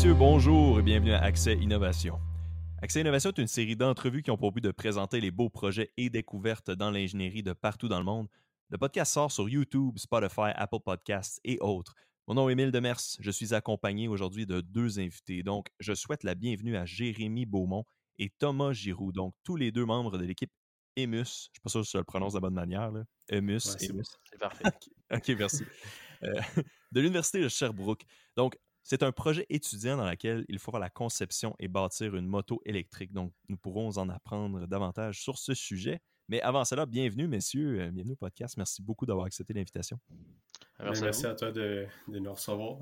messieurs, bonjour et bienvenue à Accès Innovation. Accès Innovation est une série d'entrevues qui ont pour but de présenter les beaux projets et découvertes dans l'ingénierie de partout dans le monde. Le podcast sort sur YouTube, Spotify, Apple Podcasts et autres. Mon nom est Émile Demers. Je suis accompagné aujourd'hui de deux invités. Donc, je souhaite la bienvenue à Jérémy Beaumont et Thomas Giroux, donc tous les deux membres de l'équipe EMUS. Je ne suis pas sûr si je le prononce de la bonne manière. Là. EMUS. c'est parfait. OK, merci. Euh, de l'Université de Sherbrooke. Donc, c'est un projet étudiant dans lequel il faut faire la conception et bâtir une moto électrique. Donc, nous pourrons en apprendre davantage sur ce sujet. Mais avant cela, bienvenue, messieurs. Euh, bienvenue au podcast. Merci beaucoup d'avoir accepté l'invitation. Merci, à, toi de, nous recevoir.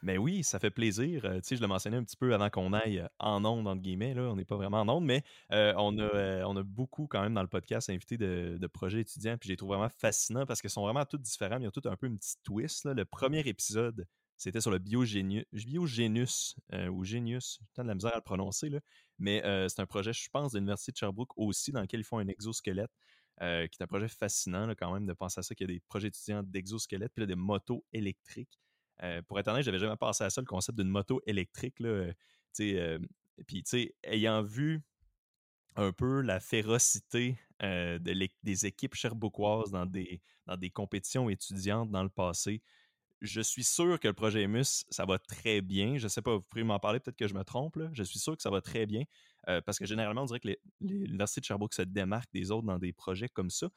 Mais oui, ça fait plaisir. Euh, tu sais, je le mentionnais un petit peu avant qu'on aille euh, en onde, entre guillemets. Là. On n'est pas vraiment en onde, mais on, a, on a beaucoup quand même dans le podcast invité de, projets étudiants. Puis j'ai trouvé vraiment fascinant parce qu'ils sont vraiment tous différents. il y a tout un peu une petite twist. Le premier épisode, c'était sur le biogénus, biogénus ou Genius. J'ai de la misère à le prononcer. Là mais c'est un projet, je pense, de l'Université de Sherbrooke aussi, dans lequel ils font un exosquelette, qui est un projet fascinant quand même de penser à ça, qu'il y a des projets étudiants d'exosquelettes, puis là, des motos électriques. pour être honnête, j'avais jamais pensé à ça, le concept d'une moto électrique. Là, puis, tu sais, ayant vu un peu la férocité des équipes cherbouquoises dans des, dans des compétitions étudiantes dans le passé, je suis sûr que le projet EMUS, ça va très bien. Je ne sais pas, vous pouvez m'en parler, peut-être que je me trompe. Je suis sûr que ça va très bien euh, parce que généralement, on dirait que l'Université de Sherbrooke se démarque des autres dans des projets comme ça.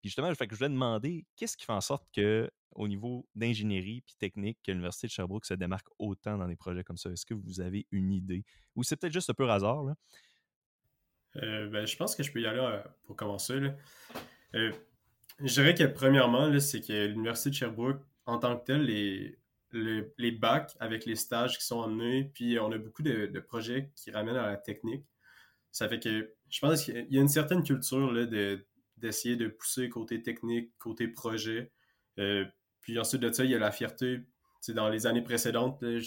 Puis justement, je voulais demander qu'est-ce qui fait en sorte que, au niveau d'ingénierie puis technique, que l'Université de Sherbrooke se démarque autant dans des projets comme ça? Est-ce que vous avez une idée? Ou c'est peut-être juste un peu hasard? Là? Euh, ben, je pense que je peux y aller euh, pour commencer. je dirais que premièrement, c'est que l'Université de Sherbrooke en tant que tel, les, les, bacs avec les stages qui sont emmenés, puis on a beaucoup de, projets qui ramènent à la technique. Ça fait que je pense qu'il y a une certaine culture là, d'essayer de, pousser côté technique, côté projet. Euh, puis ensuite de ça, il y a la fierté. dans les années précédentes, euh,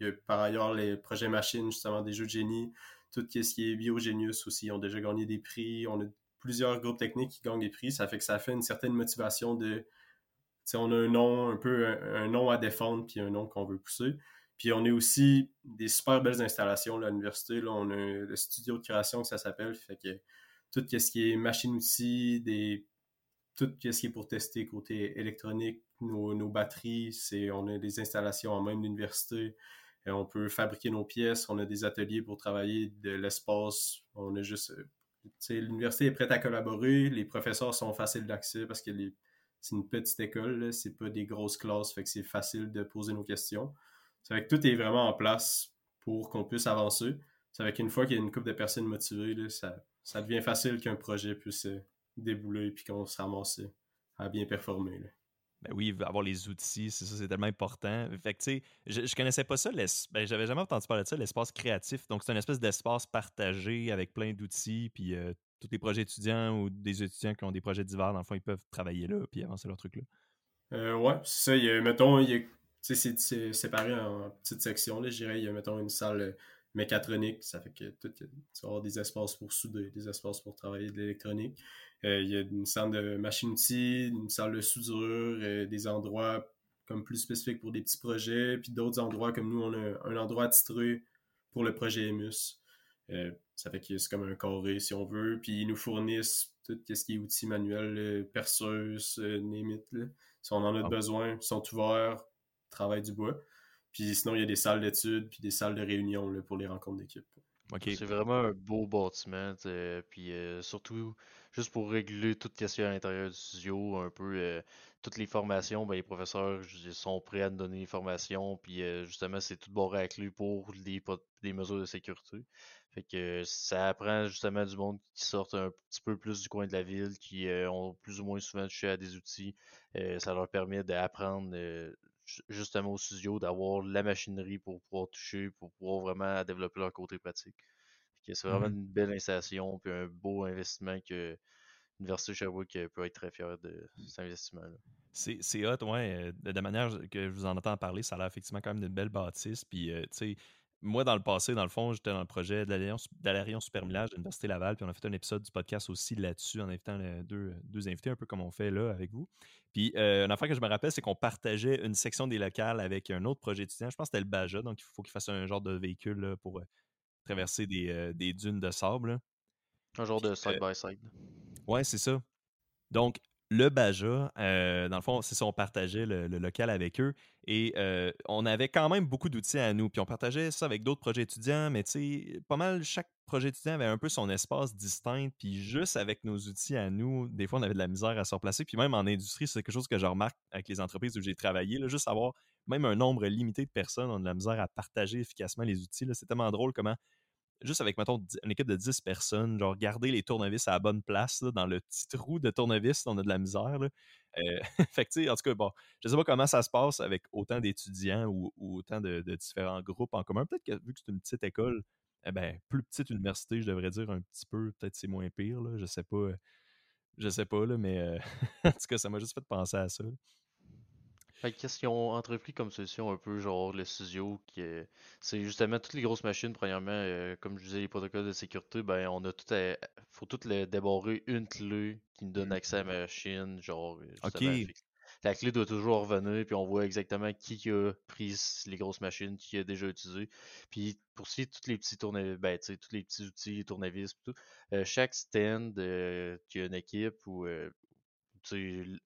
il y a par ailleurs les projets machines, justement, des jeux de génie, tout ce qui est biogénius aussi, ont déjà gagné des prix. On a plusieurs groupes techniques qui gagnent des prix. Ça fait que ça fait une certaine motivation de on a un nom, un peu un, nom à défendre, puis un nom qu'on veut pousser. Puis on a aussi des super belles installations l'université. On a le studio de création que ça s'appelle. Fait que tout ce qui est machine-outils, des tout ce qui est pour tester côté électronique, nos, batteries, c'est on a des installations en même l'université. On peut fabriquer nos pièces, on a des ateliers pour travailler de l'espace. On a juste l'université est prête à collaborer, les professeurs sont faciles d'accès parce que les c'est une petite école, c'est pas des grosses classes, fait que c'est facile de poser nos questions. Ça fait que tout est vraiment en place pour qu'on puisse avancer. Ça fait qu'une fois qu'il y a une couple de personnes motivées, ça, ça devient facile qu'un projet puisse débouler et qu'on se ramasse à bien performer. Ben oui, avoir les outils, c'est ça, c'est tellement important. Fait que, je, je connaissais pas ça, ben, j'avais jamais entendu parler de ça, l'espace créatif. Donc, c'est une espèce d'espace partagé avec plein d'outils, puis euh, tous les projets étudiants ou des étudiants qui ont des projets divers, dans le fond, ils peuvent travailler là puis avancer leur truc là. Euh, ouais, c'est ça. Il y a, mettons, c'est séparé en petites sections. Je dirais, il y a, mettons, une salle euh, mécatronique. Ça fait que tout, tu vas avoir des espaces pour souder, des espaces pour travailler de l'électronique. Euh, il y a une salle de machine-outils, une salle de soudure, euh, des endroits comme plus spécifiques pour des petits projets, puis d'autres endroits comme nous, on a un endroit titré pour le projet EMUS. Ça fait que c'est comme un carré si on veut. Puis ils nous fournissent tout ce qui est outils manuels, perceuse, euh, Si on en a ah besoin, ils sont ouverts, travail du bois. Puis sinon, il y a des salles d'études, puis des salles de réunion là, pour les rencontres d'équipe. C'est vraiment un beau bâtiment. Puis euh, surtout, juste pour régler toute question à l'intérieur du studio, un peu euh, toutes les formations, ben, les professeurs sont prêts à nous donner les formations. Puis justement, c'est tout bord lui pour les, les mesures de sécurité. Fait que ça apprend justement du monde qui sortent un petit peu plus du coin de la ville, qui euh, ont plus ou moins souvent touché à des outils. Euh, ça leur permet d'apprendre euh, justement au studio, d'avoir la machinerie pour pouvoir toucher, pour pouvoir vraiment développer leur côté pratique. C'est vraiment mmh une belle installation, puis un beau investissement que l'Université de Sherbrooke peut être très fière de cet investissement-là. C'est hot, ouais. De la manière que je vous en entends parler, ça a l'air effectivement quand même d'une belle bâtisse. Puis, tu sais, moi, dans le passé, dans le fond, j'étais dans le projet de l'Alliance Supermillage de l'Université Laval, puis on a fait un épisode du podcast aussi là-dessus en invitant deux, deux, invités, un peu comme on fait là avec vous. Puis, une affaire que je me rappelle, c'est qu'on partageait une section des locales avec un autre projet étudiant. Je pense que c'était le Baja, donc il faut qu'il fasse un genre de véhicule pour traverser des, des, dunes de sable. Un genre de side-by-side. ouais, c'est ça. Donc, le Baja, euh, dans le fond, c'est ça, on partageait le, local avec eux et euh, on avait quand même beaucoup d'outils à nous. Puis on partageait ça avec d'autres projets étudiants, mais tu sais, pas mal, chaque projet étudiant avait un peu son espace distinct. Puis juste avec nos outils à nous, des fois, on avait de la misère à se replacer. Puis même en industrie, c'est quelque chose que je remarque avec les entreprises où j'ai travaillé. Là, juste avoir même un nombre limité de personnes ont de la misère à partager efficacement les outils. C'est tellement drôle comment juste avec, mettons, une équipe de 10 personnes, genre garder les tournevis à la bonne place, dans le petit trou de tournevis, on a de la misère. Là. Euh, fait que, en tout cas, bon, je sais pas comment ça se passe avec autant d'étudiants ou, autant de, différents groupes en commun. Peut-être que vu que c'est une petite école, eh ben, plus petite université, je devrais dire un petit peu, peut-être c'est moins pire, là, je sais pas. Je sais pas, là, mais euh, en tout cas, ça m'a juste fait penser à ça. Fait qu'est-ce qu'ils ont entrepris comme solution un peu genre le studio qui c'est justement toutes les grosses machines premièrement euh, comme je disais les protocoles de sécurité ben on a tout à, faut tout les débarrer une clé qui nous donne accès à la machine genre OK. la clé doit toujours revenir puis on voit exactement qui a pris les grosses machines qui a déjà utilisé puis pour est tous les petits tournevis ben tu sais tous les petits outils tournevis tout euh, chaque stand euh, qui a une équipe ou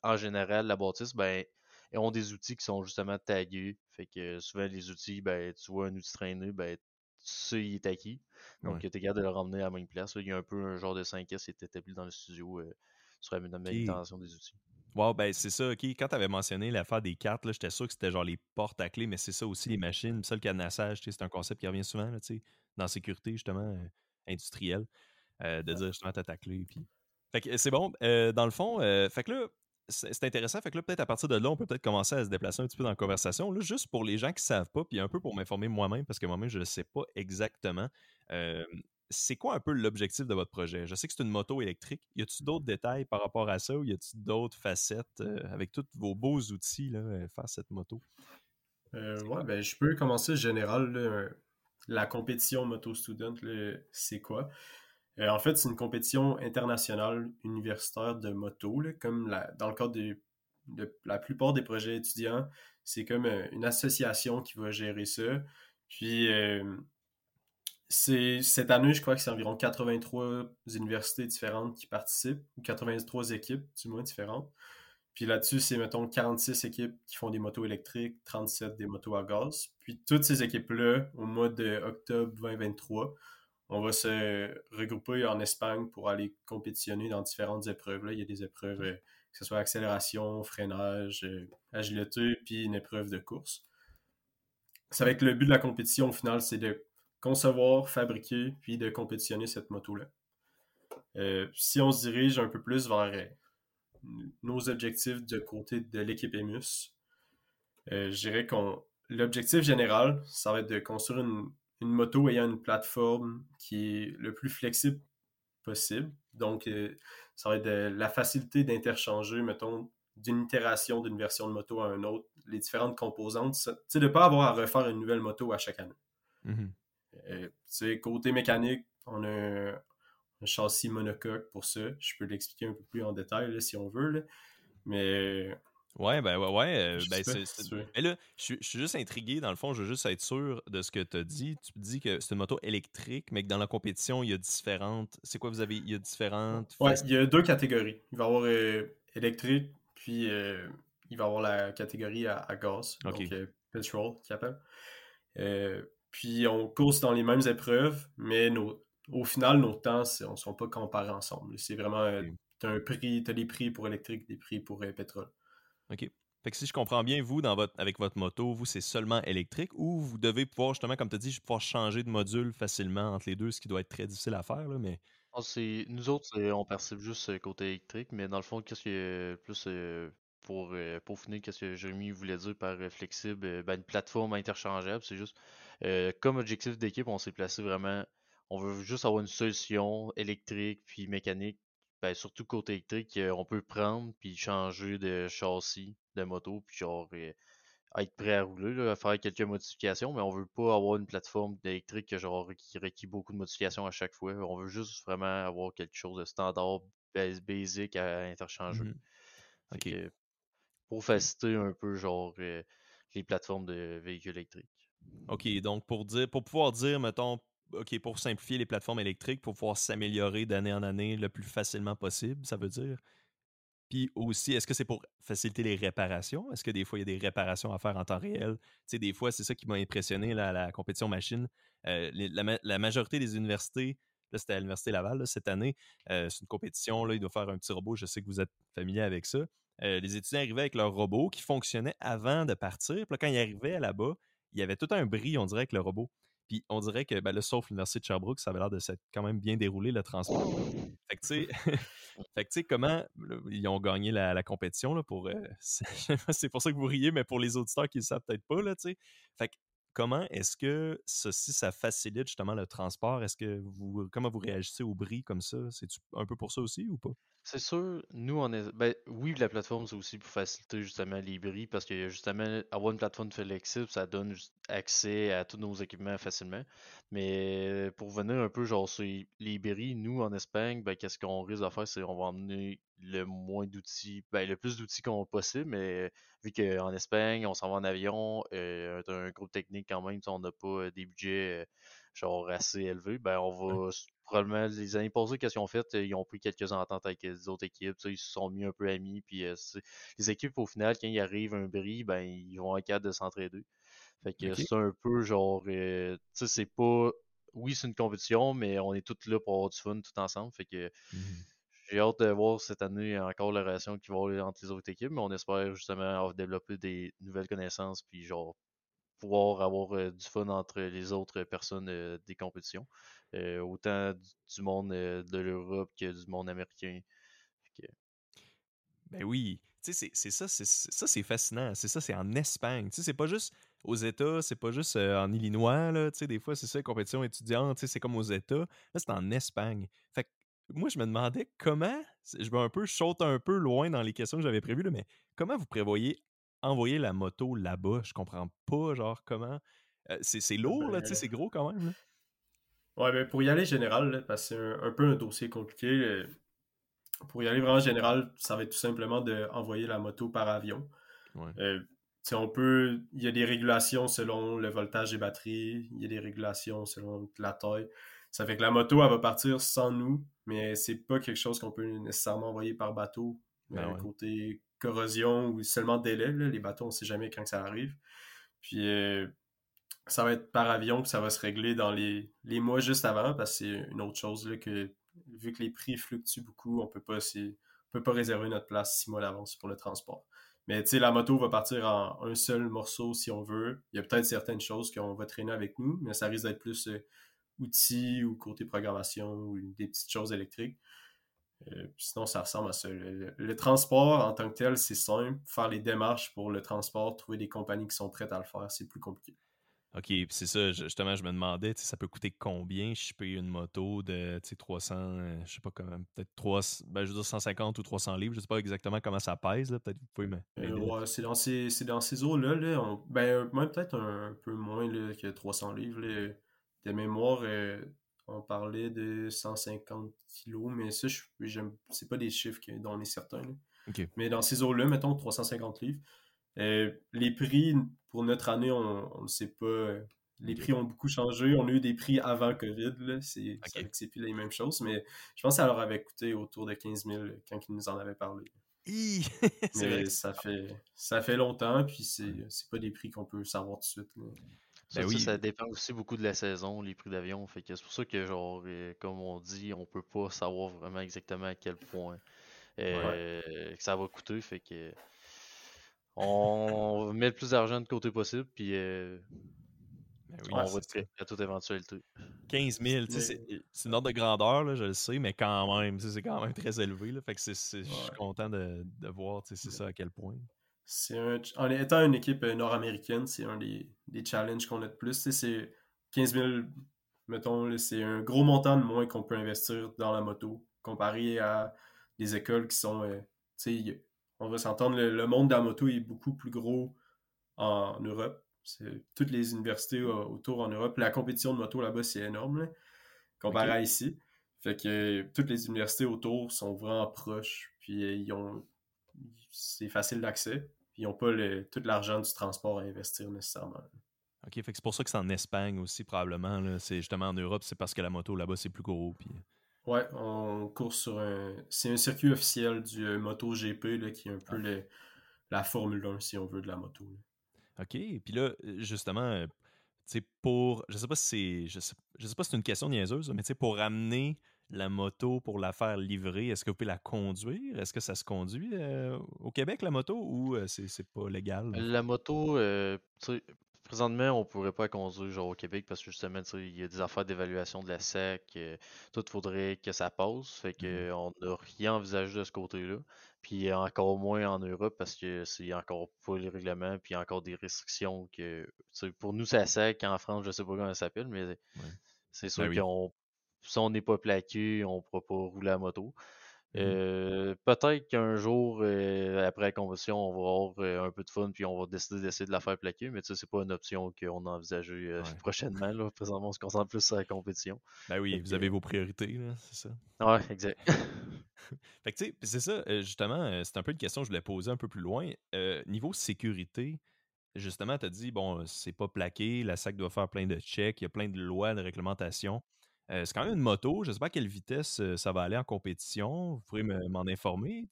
en général la bâtisse ben et ont des outils qui sont justement tagués. Fait que souvent, les outils, ben, tu vois un outil traîné, ben, tu sais, il est acquis. Donc, tu es capable de le ramener à la même place. Il y a un peu un genre de 5S qui est établi dans le studio euh, sur la manutention des outils. Wow, ben c'est ça, ok. Quand tu avais mentionné l'affaire des cartes, j'étais sûr que c'était genre les portes à clé, mais c'est ça aussi, les machines. Ça, le cadenassage, c'est un concept qui revient souvent là, dans la sécurité, justement, euh, industrielle, euh, de dire justement ta clé. Puis... Fait que c'est bon. dans le fond, fait que là, c'est intéressant. Fait que là, peut-être à partir de là, on peut peut-être commencer à se déplacer un petit peu dans la conversation. Là, juste pour les gens qui ne savent pas, puis un peu pour m'informer moi-même, parce que moi-même, je ne sais pas exactement. c'est quoi un peu l'objectif de votre projet? Je sais que c'est une moto électrique. Y a-t-il d'autres détails par rapport à ça ou y a-t-il d'autres facettes avec tous vos beaux outils là, faire cette moto? Euh, ouais, ben, je peux commencer général. la compétition Moto Student, c'est quoi? Euh, en fait, c'est une compétition internationale universitaire de moto, comme dans le cadre de, la plupart des projets étudiants. C'est comme euh, une association qui va gérer ça. Puis, euh, cette année, je crois que c'est environ 83 universités différentes qui participent, ou 83 équipes, du moins, différentes. Puis là-dessus, c'est, mettons, 46 équipes qui font des motos électriques, 37 des motos à gaz. Puis toutes ces équipes-là, au mois d'octobre 2023, on va se regrouper en Espagne pour aller compétitionner dans différentes épreuves. Là. Il y a des épreuves, euh, que ce soit accélération, freinage, euh, agilité, puis une épreuve de course. Ça va être le but de la compétition au final, c'est de concevoir, fabriquer, puis de compétitionner cette moto-là. Euh, si on se dirige un peu plus vers nos objectifs de côté de l'équipe EMUS, je dirais qu'on l'objectif général, ça va être de construire une, une moto ayant une plateforme qui est le plus flexible possible. Donc, euh, ça va être de, la facilité d'interchanger, mettons, d'une itération d'une version de moto à une autre, les différentes composantes. Tu de ne pas avoir à refaire une nouvelle moto à chaque année. Mm-hmm. Euh, côté mécanique, on a un, châssis monocoque pour ça. Je peux l'expliquer un peu plus en détail si on veut. Mais Ouais, ben ouais, ouais. Euh, ben, Mais là, je suis, juste intrigué. Dans le fond, je veux juste être sûr de ce que tu as dit. Tu dis que c'est une moto électrique, mais que dans la compétition, il y a différentes. C'est quoi vous avez Il y a différentes. Ouais, il y a deux catégories. Il va y avoir euh, électrique, puis euh, il va y avoir la catégorie à, gaz, donc petrol, qui appelle. puis on course dans les mêmes épreuves, mais nos, au final, nos temps, on ne sont pas comparés ensemble. C'est vraiment. Tu as un prix, tu as des prix pour électrique, des prix pour pétrole. OK? Fait que si je comprends bien, vous, dans votre, avec votre moto, vous, c'est seulement électrique ou vous devez pouvoir, justement, comme tu as dit, pouvoir changer de module facilement entre les deux, ce qui doit être très difficile à faire, là, mais... Ah, nous autres, on perçoit juste le côté électrique, mais dans le fond, qu'est-ce que plus euh, pour euh, finir, qu'est-ce que Jérémy voulait dire par euh, flexible, ben, une plateforme interchangeable, c'est juste comme objectif d'équipe, on s'est placé vraiment, on veut juste avoir une solution électrique puis mécanique ben, surtout côté électrique, on peut prendre puis changer de châssis de moto, puis genre être prêt à rouler, à faire quelques modifications, mais on veut pas avoir une plateforme électrique genre, qui requiert beaucoup de modifications à chaque fois. On veut juste vraiment avoir quelque chose de standard, basic à interchanger. Mmh pour faciliter un peu genre euh, les plateformes de véhicules électriques. OK, donc pour dire pour pouvoir dire, mettons, OK, pour simplifier les plateformes électriques, pour pouvoir s'améliorer d'année en année le plus facilement possible, ça veut dire? Puis aussi, est-ce que c'est pour faciliter les réparations? Est-ce que des fois, il y a des réparations à faire en temps réel? Tu sais, des fois, c'est ça qui m'a impressionné, la compétition machine. Euh, la, majorité des universités, là, c'était à l'Université Laval cette année, euh, c'est une compétition, là, il doit faire un petit robot, je sais que vous êtes familier avec ça. Euh, les étudiants arrivaient avec leur robot qui fonctionnait avant de partir. Puis là, quand ils arrivaient là-bas, il y avait tout un bris, on dirait, avec le robot. Puis on dirait que, ben, là, sauf l'Université de Sherbrooke, ça avait l'air de s'être quand même bien déroulé le transport. Fait que, tu sais, comment ils ont gagné la, compétition là, pour. Euh, c'est pour ça que vous riez, mais pour les auditeurs qui ne savent peut-être pas, tu sais. Fait que, comment est-ce que ceci, ça facilite justement le transport? Est-ce que vous. Comment vous réagissez au bris comme ça? C'est un peu pour ça aussi ou pas? C'est sûr, nous, on est. Ben, oui, la plateforme, c'est aussi pour faciliter justement les bris parce que justement, avoir une plateforme flexible, ça donne accès à tous nos équipements facilement. Mais pour venir un peu genre sur les bris, nous, en Espagne, ben, qu'est-ce qu'on risque de faire, c'est qu'on va emmener le moins d'outils, ben, le plus d'outils qu'on possible, mais vu qu'en Espagne, on s'en va en avion, euh, un groupe technique quand même, on n'a pas des budgets genre assez élevés, ben on va probablement les années passées, qu'est-ce qu'ils ont fait? Ils ont pris quelques ententes avec les autres équipes, ils se sont mis un peu amis, puis euh, les équipes au final, quand il arrive un bris, ben ils vont être capables de s'entraider. Fait que c'est un peu genre euh, tu sais, c'est pas. Oui, c'est une compétition, mais on est tous là pour avoir du fun tout ensemble. Fait que mmh j'ai hâte de voir cette année encore la relation qui va avoir entre les autres équipes, mais on espère justement développer des nouvelles connaissances puis genre pouvoir avoir euh, du fun entre les autres personnes des compétitions. Euh, autant du, monde euh, de l'Europe que du monde américain. Ben oui, tu sais, c'est ça, ça c'est fascinant. C'est ça, c'est en Espagne. Tu sais, c'est pas juste aux États, c'est pas juste euh, en Illinois, là. Tu sais, des fois, c'est ça, compétition étudiante, tu sais, c'est comme aux États. Là, c'est en Espagne. Fait que moi, je me demandais comment, je vais un peu, je saute un peu loin dans les questions que j'avais prévues, là, mais comment vous prévoyez envoyer la moto là-bas? Je comprends pas, genre, comment. c'est lourd, là, tu sais, ben c'est gros quand même. Là. Ouais, ben pour y aller général, parce que c'est un, peu un dossier compliqué, pour y aller vraiment général, ça va être tout simplement d'envoyer la moto par avion. Euh, on peut, il y a des régulations selon le voltage des batteries, il y a des régulations selon la taille. Ça fait que la moto, elle va partir sans nous, mais c'est pas quelque chose qu'on peut nécessairement envoyer par bateau. Ben Côté corrosion ou seulement délai, les bateaux, on ne sait jamais quand ça arrive. Puis euh, ça va être par avion que ça va se régler dans les, mois juste avant, parce que c'est une autre chose là, que vu que les prix fluctuent beaucoup, on peut pas peut pas réserver notre place six mois d'avance pour le transport. Mais tu sais, la moto va partir en un seul morceau si on veut. Il y a peut-être certaines choses qu'on va traîner avec nous, mais ça risque d'être plus euh, outils ou côté programmation ou des petites choses électriques. Euh, sinon, ça ressemble à ça. le, transport en tant que tel, c'est simple. Faire les démarches pour le transport, trouver des compagnies qui sont prêtes à le faire, c'est plus compliqué. OK, c'est ça, justement, je me demandais, ça peut coûter combien je paye une moto de 300, euh, je sais pas comment, peut-être 3, ben, je veux dire 150 ou 300 livres, je sais pas exactement comment ça pèse, peut-être vous pouvez me. Euh, ouais, c'est dans ces, eaux-là, là, ben, même peut-être un, peu moins là, que 300 livres. Là. De mémoire, euh, on parlait de 150 kilos, mais ça, c'est pas des chiffres dont on est certain. Mais dans ces eaux-là, mettons 350 livres. Euh, les prix, pour notre année, on ne sait pas. Les prix ont beaucoup changé. On a eu des prix avant COVID. C'est okay. plus les mêmes choses. Mais je pense que ça leur avait coûté autour de 15 000 quand ils nous en avaient parlé. mais ça fait, ça fait longtemps. Puis c'est pas des prix qu'on peut savoir tout de suite. Ben ça, ça, dépend aussi beaucoup de la saison, les prix d'avion. Fait que c'est pour ça que, genre, euh, comme on dit, on peut pas savoir vraiment exactement à quel point euh, que ça va coûter. Fait que on met le plus d'argent de côté possible, puis euh, ben on va être à toute éventualité. 15 000, c'est une ordre de grandeur, là, je le sais, mais quand même, c'est quand même très élevé. Là, fait que je suis content de, de voir c'est ça à quel point. En étant une équipe euh, nord-américaine, c'est un des, des challenges qu'on a de plus. C'est 15 000, mettons, c'est un gros montant de moins qu'on peut investir dans la moto comparé à des écoles qui sont. Euh, on va s'entendre, le, monde de la moto est beaucoup plus gros en Europe. Toutes les universités autour en Europe. La compétition de moto là-bas, c'est énorme, comparé à ici. Fait que toutes les universités autour sont vraiment proches. Puis ils ont c'est facile d'accès. Puis ils n'ont pas tout l'argent du transport à investir nécessairement. OK, fait que c'est pour ça que c'est en Espagne aussi, probablement. C'est justement en Europe, c'est parce que la moto là-bas, c'est plus gros. Puis... Ouais, on court sur un. C'est un circuit officiel du euh, Moto GP qui est un peu ah. la Formule 1, si on veut, de la moto. OK. Puis là, justement, c'est pour. Je sais pas si c'est. Je sais, sais pas si c'est une question niaiseuse, mais pour ramener la moto pour la faire livrer, est-ce que vous pouvez la conduire? Est-ce que ça se conduit euh, au Québec, la moto, ou euh, c'est pas légal? La moto, euh, présentement, on pourrait pas conduire genre au Québec parce que justement, il y a des affaires d'évaluation de la SEC, tout faudrait que ça passe. Fait que mmh on n'a rien envisagé de ce côté-là. Puis encore moins en Europe parce que c'est encore pas les règlements, puis encore des restrictions que. Pour nous, c'est la SEC. En France, je sais pas comment ça s'appelle, mais c'est sûr ben qu'on si on n'est pas plaqué, on ne pourra pas rouler à moto. Mmh euh, peut-être qu'un jour, euh, après la convention, on va avoir euh, un peu de fun puis on va décider d'essayer de la faire plaquer, mais ça, c'est pas une option qu'on a envisagée prochainement. Là. Présentement, on se concentre plus sur la compétition. Ben oui, vous avez vos priorités, c'est ça. Ouais, exact. fait que tu sais, c'est ça, justement, c'est un peu une question que je voulais poser un peu plus loin. niveau sécurité, justement, tu as dit, bon, c'est pas plaqué, la SAC doit faire plein de checks, il y a plein de lois, de réglementations. Euh, c'est quand même une moto. Je ne sais pas à quelle vitesse ça va aller en compétition. Vous pourrez m'en informer.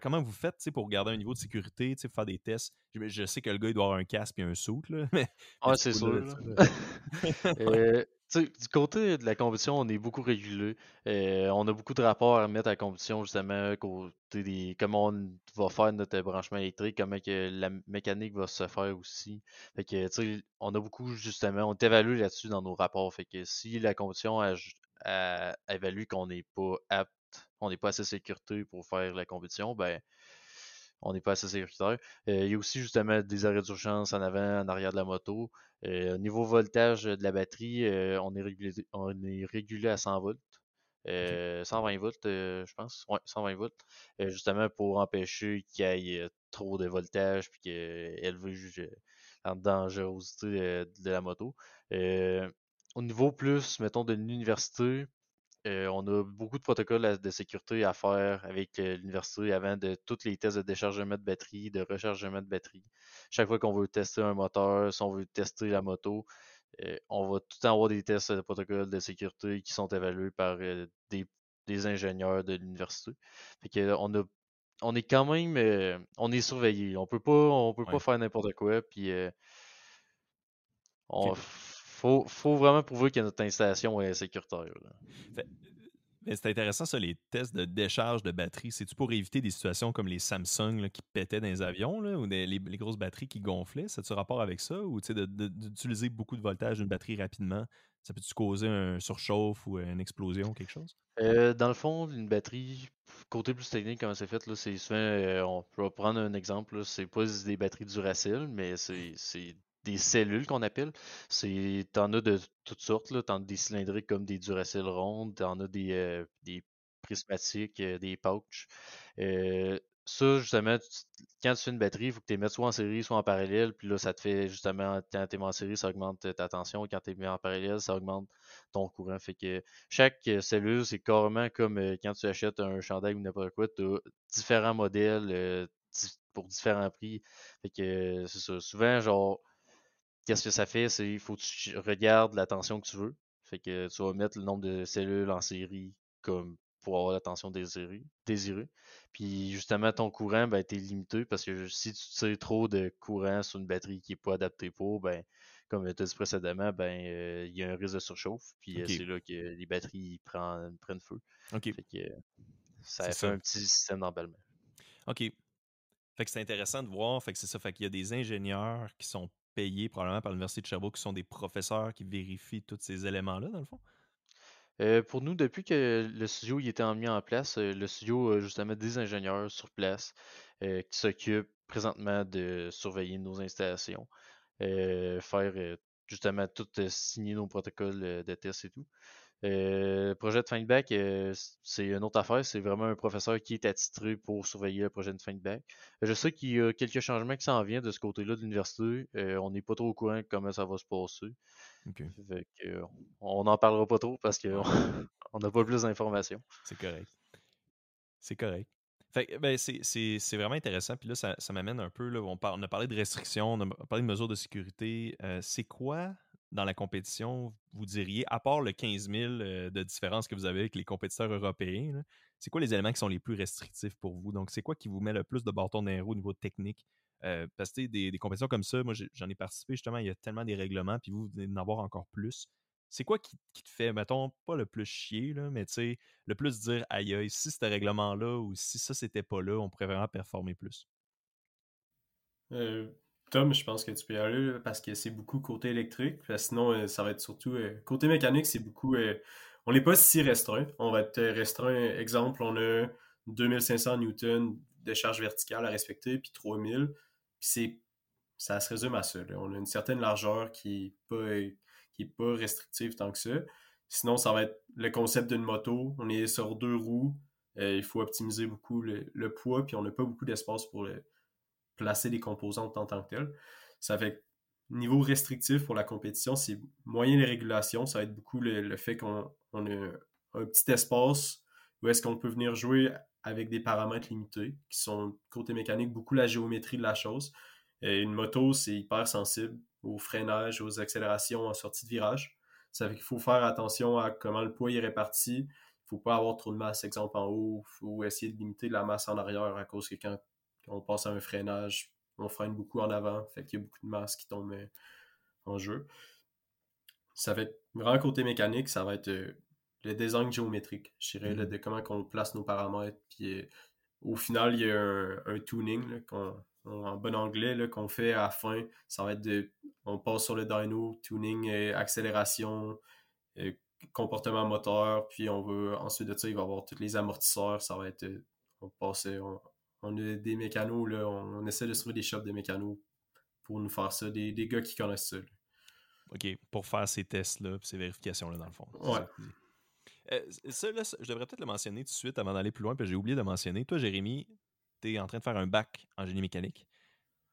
Comment vous faites pour garder un niveau de sécurité, pour faire des tests? Je, sais que le gars, il doit avoir un casque et un soute. Mais, ah, c'est sûr. du côté de la compétition, on est beaucoup régulé. Euh, on a beaucoup de rapports à mettre à la compétition, justement, comment on va faire notre branchement électrique, comment que la mécanique va se faire aussi. Fait que, on a beaucoup, justement, on est évalué là-dessus dans nos rapports. Fait que si la compétition a, évalue qu'on n'est pas apte, on n'est pas assez sécurité pour faire la compétition, ben, on n'est pas assez sécuritaire. Euh, il y a aussi justement des arrêts d'urgence en avant, en arrière de la moto. Euh, niveau voltage de la batterie, euh, on, est régulé, on est régulé à 100 volts. 120 volts, je pense. Ouais, 120 volts. justement pour empêcher qu'il y ait trop de voltage puis qu'elle juge la dangerosité de la moto. au niveau plus, mettons, de l'université, euh, on a beaucoup de protocoles de sécurité à faire avec euh, l'université avant de tous les tests de déchargement de batterie, de rechargement de batterie. Chaque fois qu'on veut tester un moteur, si on veut tester la moto, euh, on va tout le temps avoir des tests de protocoles de sécurité qui sont évalués par des, ingénieurs de l'université. on a on est quand même on est surveillé. On peut pas on peut pas faire n'importe quoi puis on, faut, faut vraiment prouver que notre installation est sécuritaire. c'est intéressant ça, les tests de décharge de batterie. C'est-tu pour éviter des situations comme les Samsung qui pétaient dans les avions ou les, grosses batteries qui gonflaient? Ça a-tu rapport avec ça? Ou d'utiliser beaucoup de voltage d'une batterie rapidement? Ça peut-tu causer un surchauffe ou une explosion, quelque chose? Euh, dans le fond, une batterie, côté plus technique, comment c'est fait, c'est souvent, euh, on peut prendre un exemple, c'est pas des batteries Duracell, mais c'est des cellules qu'on appelle. C'est, t'en as de toutes sortes, là. T'en as des cylindriques comme des Duracell rondes, t'en as des, euh, prismatiques, euh, des pouches. Euh, ça, justement, quand tu fais une batterie, il faut que tu les mettes soit en série, soit en parallèle. Puis là, ça te fait justement, quand tu es en série, ça augmente ta tension. Quand tu es mis en parallèle, ça augmente ton courant. Fait que chaque cellule, c'est carrément comme quand tu achètes un chandail ou n'importe quoi, tu as différents modèles pour différents prix. Fait que c'est ça. Souvent, genre, qu'est-ce que ça fait? C'est il faut que tu regardes la tension que tu veux. Fait que tu vas mettre le nombre de cellules en série comme pour avoir la tension désirée. désirée. Puis justement, ton courant, ben, t'es limité parce que si tu tires trop de courant sur une batterie qui n'est pas adaptée pour, ben, comme tu as dit précédemment, ben, euh, il y a un risque de surchauffe. Puis euh, c'est là que les batteries prennent, prennent feu. Fait que ça fait un petit système d'emballement. OK. Fait que c'est intéressant de voir. Fait que c'est ça. Fait qu'il y a des ingénieurs qui sont payés probablement par l'Université de Sherbrooke, qui sont des professeurs qui vérifient tous ces éléments-là, dans le fond? Euh, pour nous, depuis que le studio il était mis en place, euh, le studio a justement des ingénieurs sur place euh, qui s'occupent présentement de surveiller nos installations, faire justement tout signer nos protocoles de test et tout. Euh, projet de fin de bac, euh, c'est une autre affaire. C'est vraiment un professeur qui est attitré pour surveiller le projet de fin de bac. Je sais qu'il y a quelques changements qui s'en viennent de ce côté-là de l'université. Euh, on n'est pas trop au courant de comment ça va se passer. on n'en parlera pas trop parce qu'on n'a pas plus d'informations. C'est correct. C'est correct. Ben, c'est vraiment intéressant. Puis là, ça, m'amène un peu. Là, on, on, a parlé de restrictions, on a parlé de mesures de sécurité. c'est quoi dans la compétition, vous diriez, à part le 15 000 euh, de différence que vous avez avec les compétiteurs européens, c'est quoi les éléments qui sont les plus restrictifs pour vous? Donc, c'est quoi qui vous met le plus de bâton dans au niveau technique? Euh, parce que des, compétitions comme ça, moi j'en ai participé justement, il y a tellement des règlements, puis vous, vous venez d'en avoir encore plus. C'est quoi qui, te fait, mettons, pas le plus chier, là, mais tu sais, le plus dire aïe aïe, si ce règlement-là ou si ça c'était pas là, on pourrait vraiment performer plus? Euh, Tom, je pense que tu peux y aller parce que c'est beaucoup côté électrique. Sinon, euh, ça va être surtout. Euh, côté mécanique, c'est beaucoup. Euh, on n'est pas si restreint. On va être restreint. Exemple, on a 2500 newtons de charge verticale à respecter, puis 3000. Puis c'est, ça se résume à ça. On a une certaine largeur qui n'est pas, pas restrictive tant que ça. Sinon, ça va être le concept d'une moto. On est sur deux roues. il faut optimiser beaucoup le, le poids, puis on n'a pas beaucoup d'espace pour le, placer les composantes en tant que telles. Ça fait niveau restrictif pour la compétition, c'est moyen les régulations. Ça va être beaucoup le, fait qu'on a un petit espace où est-ce qu'on peut venir jouer avec des paramètres limités, qui sont, côté mécanique, beaucoup la géométrie de la chose. Et une moto, c'est hyper sensible au freinage, aux accélérations en sortie de virage. Ça fait qu'il faut faire attention à comment le poids est réparti. Il ne faut pas avoir trop de masse, exemple en haut. Il faut essayer de limiter la masse en arrière à cause que quand on passe à un freinage, on freine beaucoup en avant, fait qu'il y a beaucoup de masse qui tombe euh, en jeu. Ça va être vraiment côté mécanique, ça va être euh, le design géométrique, je dirais, mm-hmm. de comment on place nos paramètres. Puis euh, au final, il y a un, tuning en bon anglais qu'on fait à la fin. Ça va être de. On passe sur le dyno, tuning, accélération, comportement moteur, puis on veut ensuite de ça, il va y avoir tous les amortisseurs. Ça va être. on passe, on a des mécanos, là, on, essaie de trouver des shops de mécanos pour nous faire ça, des, gars qui connaissent ça. OK, pour faire ces tests-là, ces vérifications-là, dans le fond. Ouais. Euh, ça, là, je devrais peut-être le mentionner tout de suite avant d'aller plus loin, puis j'ai oublié de mentionner. Toi, Jérémy, tu es en train de faire un bac en génie mécanique.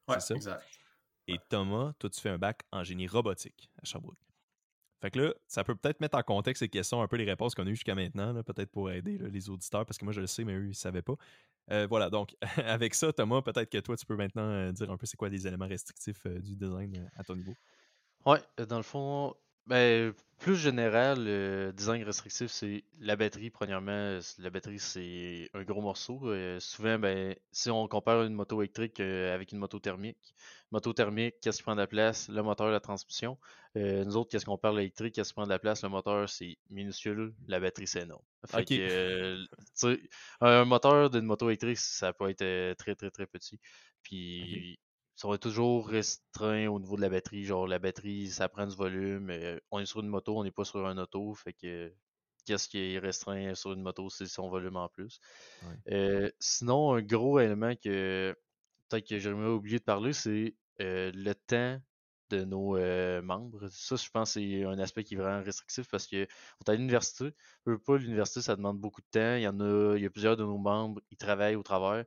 Ouais, ça? exact. Et Thomas, toi, tu fais un bac en génie robotique à Sherbrooke. Fait que là, ça peut peut-être mettre en contexte ces questions, un peu les réponses qu'on a eues jusqu'à maintenant, peut-être pour aider les auditeurs, parce que moi je le sais, mais eux, ils ne savaient pas. Euh, voilà, donc avec ça, Thomas, peut-être que toi, tu peux maintenant euh, dire un peu c'est quoi les éléments restrictifs euh, du design à ton niveau. Ouais, dans le fond, ben, plus général, le design restrictif, c'est la batterie, premièrement. La batterie, c'est un gros morceau. souvent, ben, si on compare une moto électrique avec une moto thermique, moto thermique, qu'est-ce qui prend de la place? Le moteur, la transmission. nous autres, qu'est-ce qu'on parle l'électrique? Qu'est-ce qui prend de la place? Le moteur, c'est minuscule. La batterie, c'est énorme. un moteur d'une moto électrique, ça peut être très, très, très petit. Puis, ça va toujours restreint au niveau de la batterie. Genre, la batterie, ça prend du volume. Euh, on est sur une moto, on n'est pas sur un auto. Fait que qu'est-ce qui est restreint sur une moto, c'est son volume en plus. Euh, sinon, un gros élément que peut-être que j'aimerais oublié de parler, c'est euh, le temps de nos membres. Ça, je pense c'est un aspect qui est vraiment restrictif parce que on est à l'université. Pas l'université, ça demande beaucoup de temps. Il y en a, il y a plusieurs de nos membres, ils travaillent au travers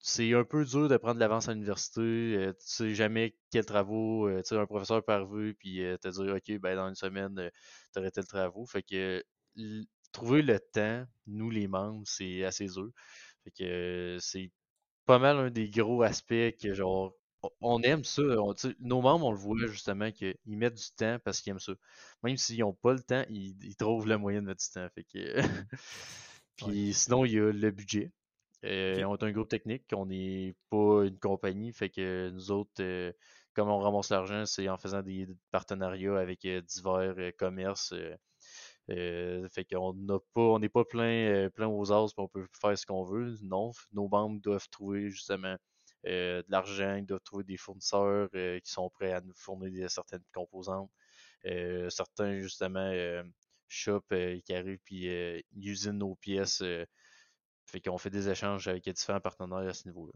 c'est un peu dur de prendre l'avance à l'université. Euh, tu sais jamais quels travaux. Euh, tu sais, un professeur peut arriver puis euh, te dire OK, ben dans une semaine, tu aurais tel travaux. Fait que trouver le temps, nous les membres, c'est assez dur. Fait que c'est pas mal un des gros aspects que genre on aime ça. nos membres, on le voit justement qu'ils mettent du temps parce qu'ils aiment ça. Même s'ils n'ont pas le temps, ils, trouvent le moyen de mettre du temps. Fait que... Puis sinon, il y a le budget. Euh, on est un groupe technique, on n'est pas une compagnie, fait que nous autres, euh, comme on ramasse l'argent, c'est en faisant des partenariats avec euh, divers commerces. fait qu'on n'a pas, on n'est pas plein, plein aux as, on peut faire ce qu'on veut. Non, nos membres doivent trouver justement de l'argent, ils doivent trouver des fournisseurs qui sont prêts à nous fournir certaines composantes. certains justement shop qui arrivent puis usinent nos pièces fait qu'on fait des échanges avec différents partenaires à ce niveau-là.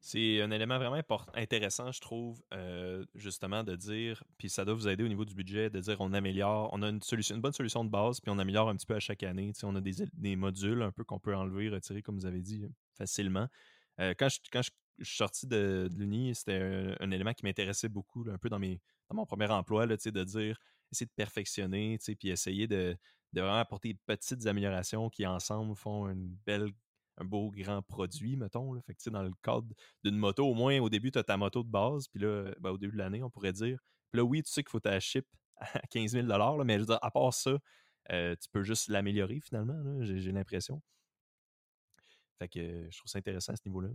C'est un élément vraiment intéressant, je trouve, euh, justement, de dire, puis ça doit vous aider au niveau du budget, de dire on améliore, on a une, solution, une bonne solution de base, puis on améliore un petit peu à chaque année. on a des, modules un peu qu'on peut enlever, retirer, comme vous avez dit, facilement. Euh, quand, je, quand je, suis sorti de, l'Uni, c'était un, élément qui m'intéressait beaucoup, un peu dans, mes, dans mon premier emploi, là, de dire, essayer de perfectionner, puis essayer de, de vraiment apporter des petites améliorations qui, ensemble, font une belle un beau grand produit, mettons. Fait que, dans le cadre d'une moto, au moins au début, tu as ta moto de base, puis là, ben, au début de l'année, on pourrait dire. Puis là, oui, tu sais qu'il faut ta chip à 15 000 là, mais à part ça, euh, tu peux juste l'améliorer finalement, j'ai l'impression. Fait que je trouve ça intéressant à ce niveau-là.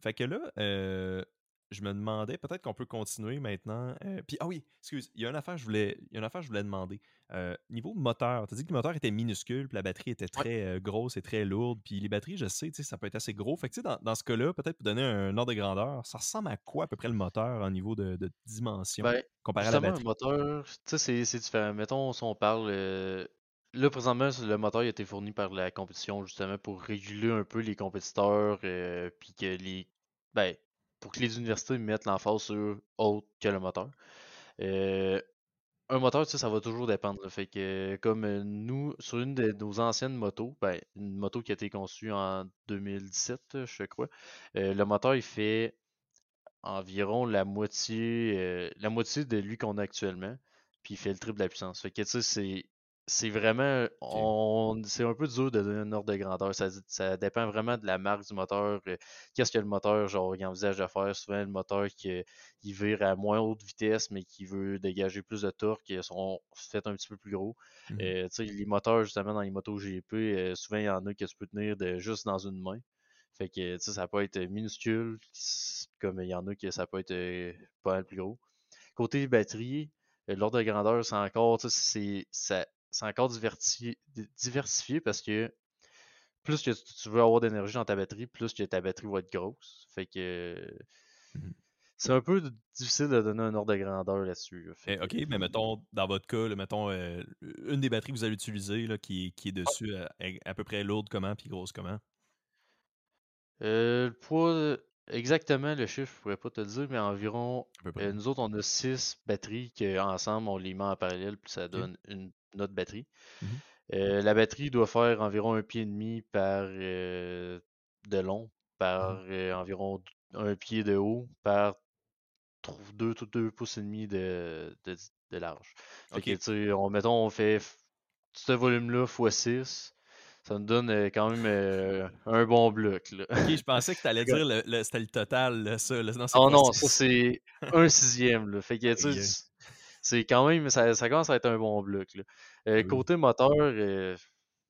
Fait que là, euh, je me demandais, peut-être qu'on peut continuer maintenant. Euh, puis, ah oui, excuse, il y a une affaire que je voulais, il y a une affaire je voulais demander. Euh, niveau moteur, tu as dit que le moteur était minuscule, puis la batterie était très euh, grosse et très lourde. Puis les batteries, je sais, ça peut être assez gros. Fait que, dans, dans ce cas-là, peut-être pour donner un ordre de grandeur, ça ressemble à quoi à peu près le moteur en niveau de, dimension ben, comparé à la batterie? le moteur, tu sais, c'est différent. Mettons, si on parle. Là, présentement, le moteur a été fourni par la compétition justement pour réguler un peu les compétiteurs, puis que les. Ben, pour que les universités mettent l'emphase sur autre que le moteur. Euh, un moteur, ça va toujours dépendre. Fait que, comme euh, nous, sur une de nos anciennes motos, ben, une moto qui a été conçue en 2017, je crois, euh, le moteur, il fait environ la moitié, la moitié de lui qu'on a actuellement, puis il fait le triple de la puissance. Fait que, c'est c'est vraiment. On, c'est un peu dur de donner un ordre de grandeur. Ça, ça dépend vraiment de la marque du moteur. Euh, qu'est-ce que le moteur, genre, il envisage de faire? Souvent, le moteur qui il vire à moins haute vitesse, mais qui veut dégager plus de torque, ils sont faits un petit peu plus gros. Mmh euh, les moteurs, justement, dans les motos GP, euh, souvent, il y en a que tu peux tenir de, juste dans une main. Fait que ça peut être minuscule, comme il y en a que ça peut être pas mal plus gros. Côté batterie, l'ordre de grandeur, c'est encore, ça, c'est encore diversifié, parce que plus que tu veux avoir d'énergie dans ta batterie, plus que ta batterie va être grosse. Fait que mmh c'est un peu difficile de donner un ordre de grandeur là-dessus. Eh, ok, mais mettons, dans votre cas, mettons, euh, une des batteries que vous allez utiliser là, qui, qui, est ah. dessus, à, peu près lourde comment, puis grosse comment? Euh, le poids, exactement le chiffre, je pourrais pas te le dire, mais environ, euh, nous autres, on a six batteries qu'ensemble, on les met en parallèle, puis ça donne une notre batterie. Mmh euh, la batterie doit faire environ un pied et demi par euh, de long, par mmh euh, environ un pied de haut, par 2, deux pouces et demi de, de, large. on, mettons, on fait ce volume-là x 6 ça nous donne quand même un bon bloc. Là. Ok, je pensais que tu allais dire le, c'était le total, ça. non, oh non, ça c'est un sixième. Là. Fait que, c'est quand même, ça, ça, commence à être un bon bloc. Là. Euh, côté moteur, euh,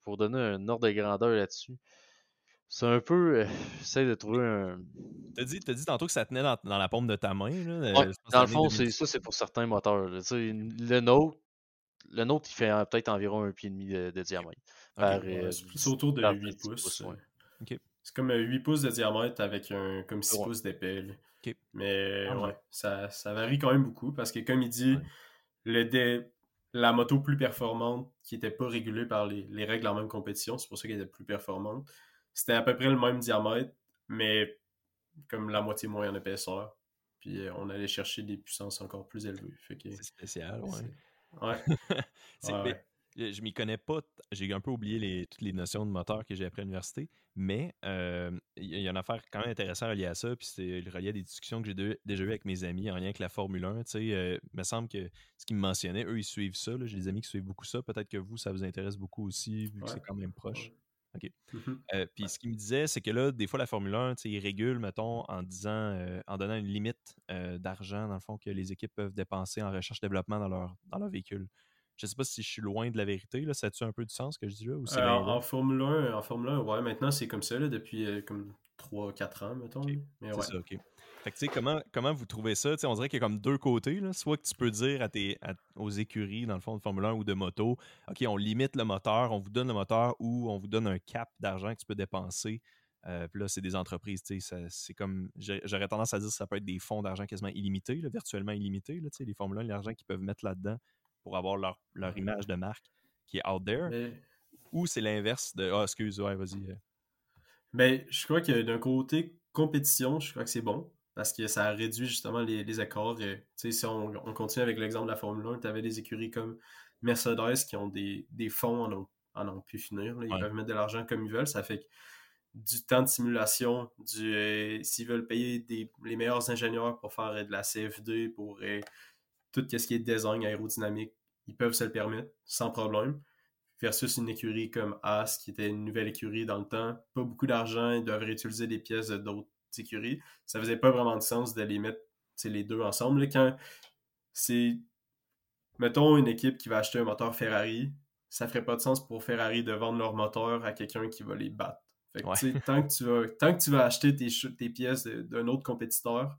pour donner un ordre de grandeur là-dessus, c'est un peu. Euh, J'essaie de trouver un. T'as dit, as dit tantôt que ça tenait dans, dans, la paume de ta main. Là, ouais, dans le fond, c'est, ça, c'est pour certains moteurs. Là. Le nôtre, le nôtre, il fait peut-être environ un pied et demi de, diamètre. c'est autour de 8 pouces. C'est comme 8 pouces de diamètre avec un comme 6 pouces d'épais. Mais ah, ouais, ça, ça, varie quand même beaucoup parce que comme il dit, le la moto plus performante qui n'était pas régulée par les, les, règles en même compétition, c'est pour ça qu'elle était plus performante. C'était à peu près le même diamètre, mais comme la moitié moins en épaisseur. Puis euh, on allait chercher des puissances encore plus élevées. C'est spécial, ouais. Ouais. je m'y connais pas. J'ai un peu oublié les, toutes les notions de moteur que j'ai appris à l'université, mais euh, il y a une affaire quand même intéressante reliée à ça, puis c'est relié à des discussions que j'ai déjà eues avec mes amis en lien avec la Formule 1. Euh, il me semble que ce qu'ils me mentionnaient, eux, ils suivent ça. J'ai des amis qui suivent beaucoup ça. Peut-être que vous, ça vous intéresse beaucoup aussi, vu que c'est quand même proche. OK. Mmh euh, puis ce qu'il me disait, c'est que là, des fois, la Formule 1, ils régulent, mettons, en disant, en donnant une limite d'argent, dans le fond, que les équipes peuvent dépenser en recherche-développement dans leur, dans leur véhicule. Je sais pas si je suis loin de la vérité. Là. Ça a-tu un peu de sens ce que je dis là? Ou euh, en, Formule 1, en Formule 1, ouais, maintenant c'est comme ça là, depuis euh, comme 3-4 ans, mettons. Mais c'est ça, ok. Fait que, comment, comment vous trouvez ça? on dirait qu'il y a comme deux côtés. Là. Soit que tu peux dire à tes, aux écuries, dans le fond, de Formule 1 ou de moto, OK, on limite le moteur, on vous donne le moteur ou on vous donne un cap d'argent que tu peux dépenser. Euh, puis là, c'est des entreprises, tu sais, c'est comme, j'aurais tendance à dire que ça peut être des fonds d'argent quasiment illimités, là, virtuellement illimités, là, les Formule 1, l'argent qu'ils peuvent mettre là-dedans pour avoir leur, leur image de marque qui est out there. Ou c'est l'inverse de Ah, excuse, ouais, vas-y. Euh. Ben, je crois que d'un côté compétition, je crois que c'est bon parce que ça réduit justement les, les accords. Euh, si on, on, continue avec l'exemple de la Formule 1, tu avais des écuries comme Mercedes qui ont des, des fonds en ont, en ont pu finir. Ils peuvent mettre de l'argent comme ils veulent. Ça fait que du temps de simulation, du euh, s'ils veulent payer des, les meilleurs ingénieurs pour faire de la CFD, pour euh, tout ce qui est design aérodynamique, ils peuvent se le permettre sans problème. Versus une écurie comme As, qui était une nouvelle écurie dans le temps, pas beaucoup d'argent, ils doivent réutiliser des pièces d'autres écuries. Ça faisait pas vraiment de sens de les mettre les deux ensemble. Quand c'est, mettons, une équipe qui va acheter un moteur Ferrari, ça ferait pas de sens pour Ferrari de vendre leur moteur à quelqu'un qui va les battre. tant, que tu vas, tant que tu vas acheter tes, tes pièces d'un autre compétiteur,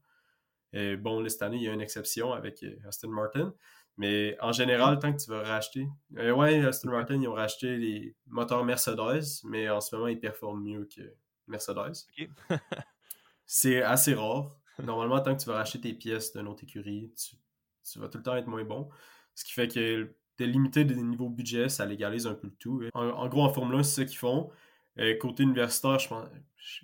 et bon, cette année, il y a une exception avec euh, Aston Martin, mais en général, tant que tu vas racheter. Euh, ouais, Aston Martin, ils ont racheté les moteurs Mercedes, mais en ce moment, ils performent mieux que Mercedes. c'est assez rare. Normalement, tant que tu vas racheter tes pièces d'une autre écurie, tu, tu, vas tout le temps être moins bon. Ce qui fait que de limiter des niveaux budget, ça légalise un peu le tout. En, gros, en Formule 1, c'est ce qu'ils font. Euh, côté universitaire, je pense,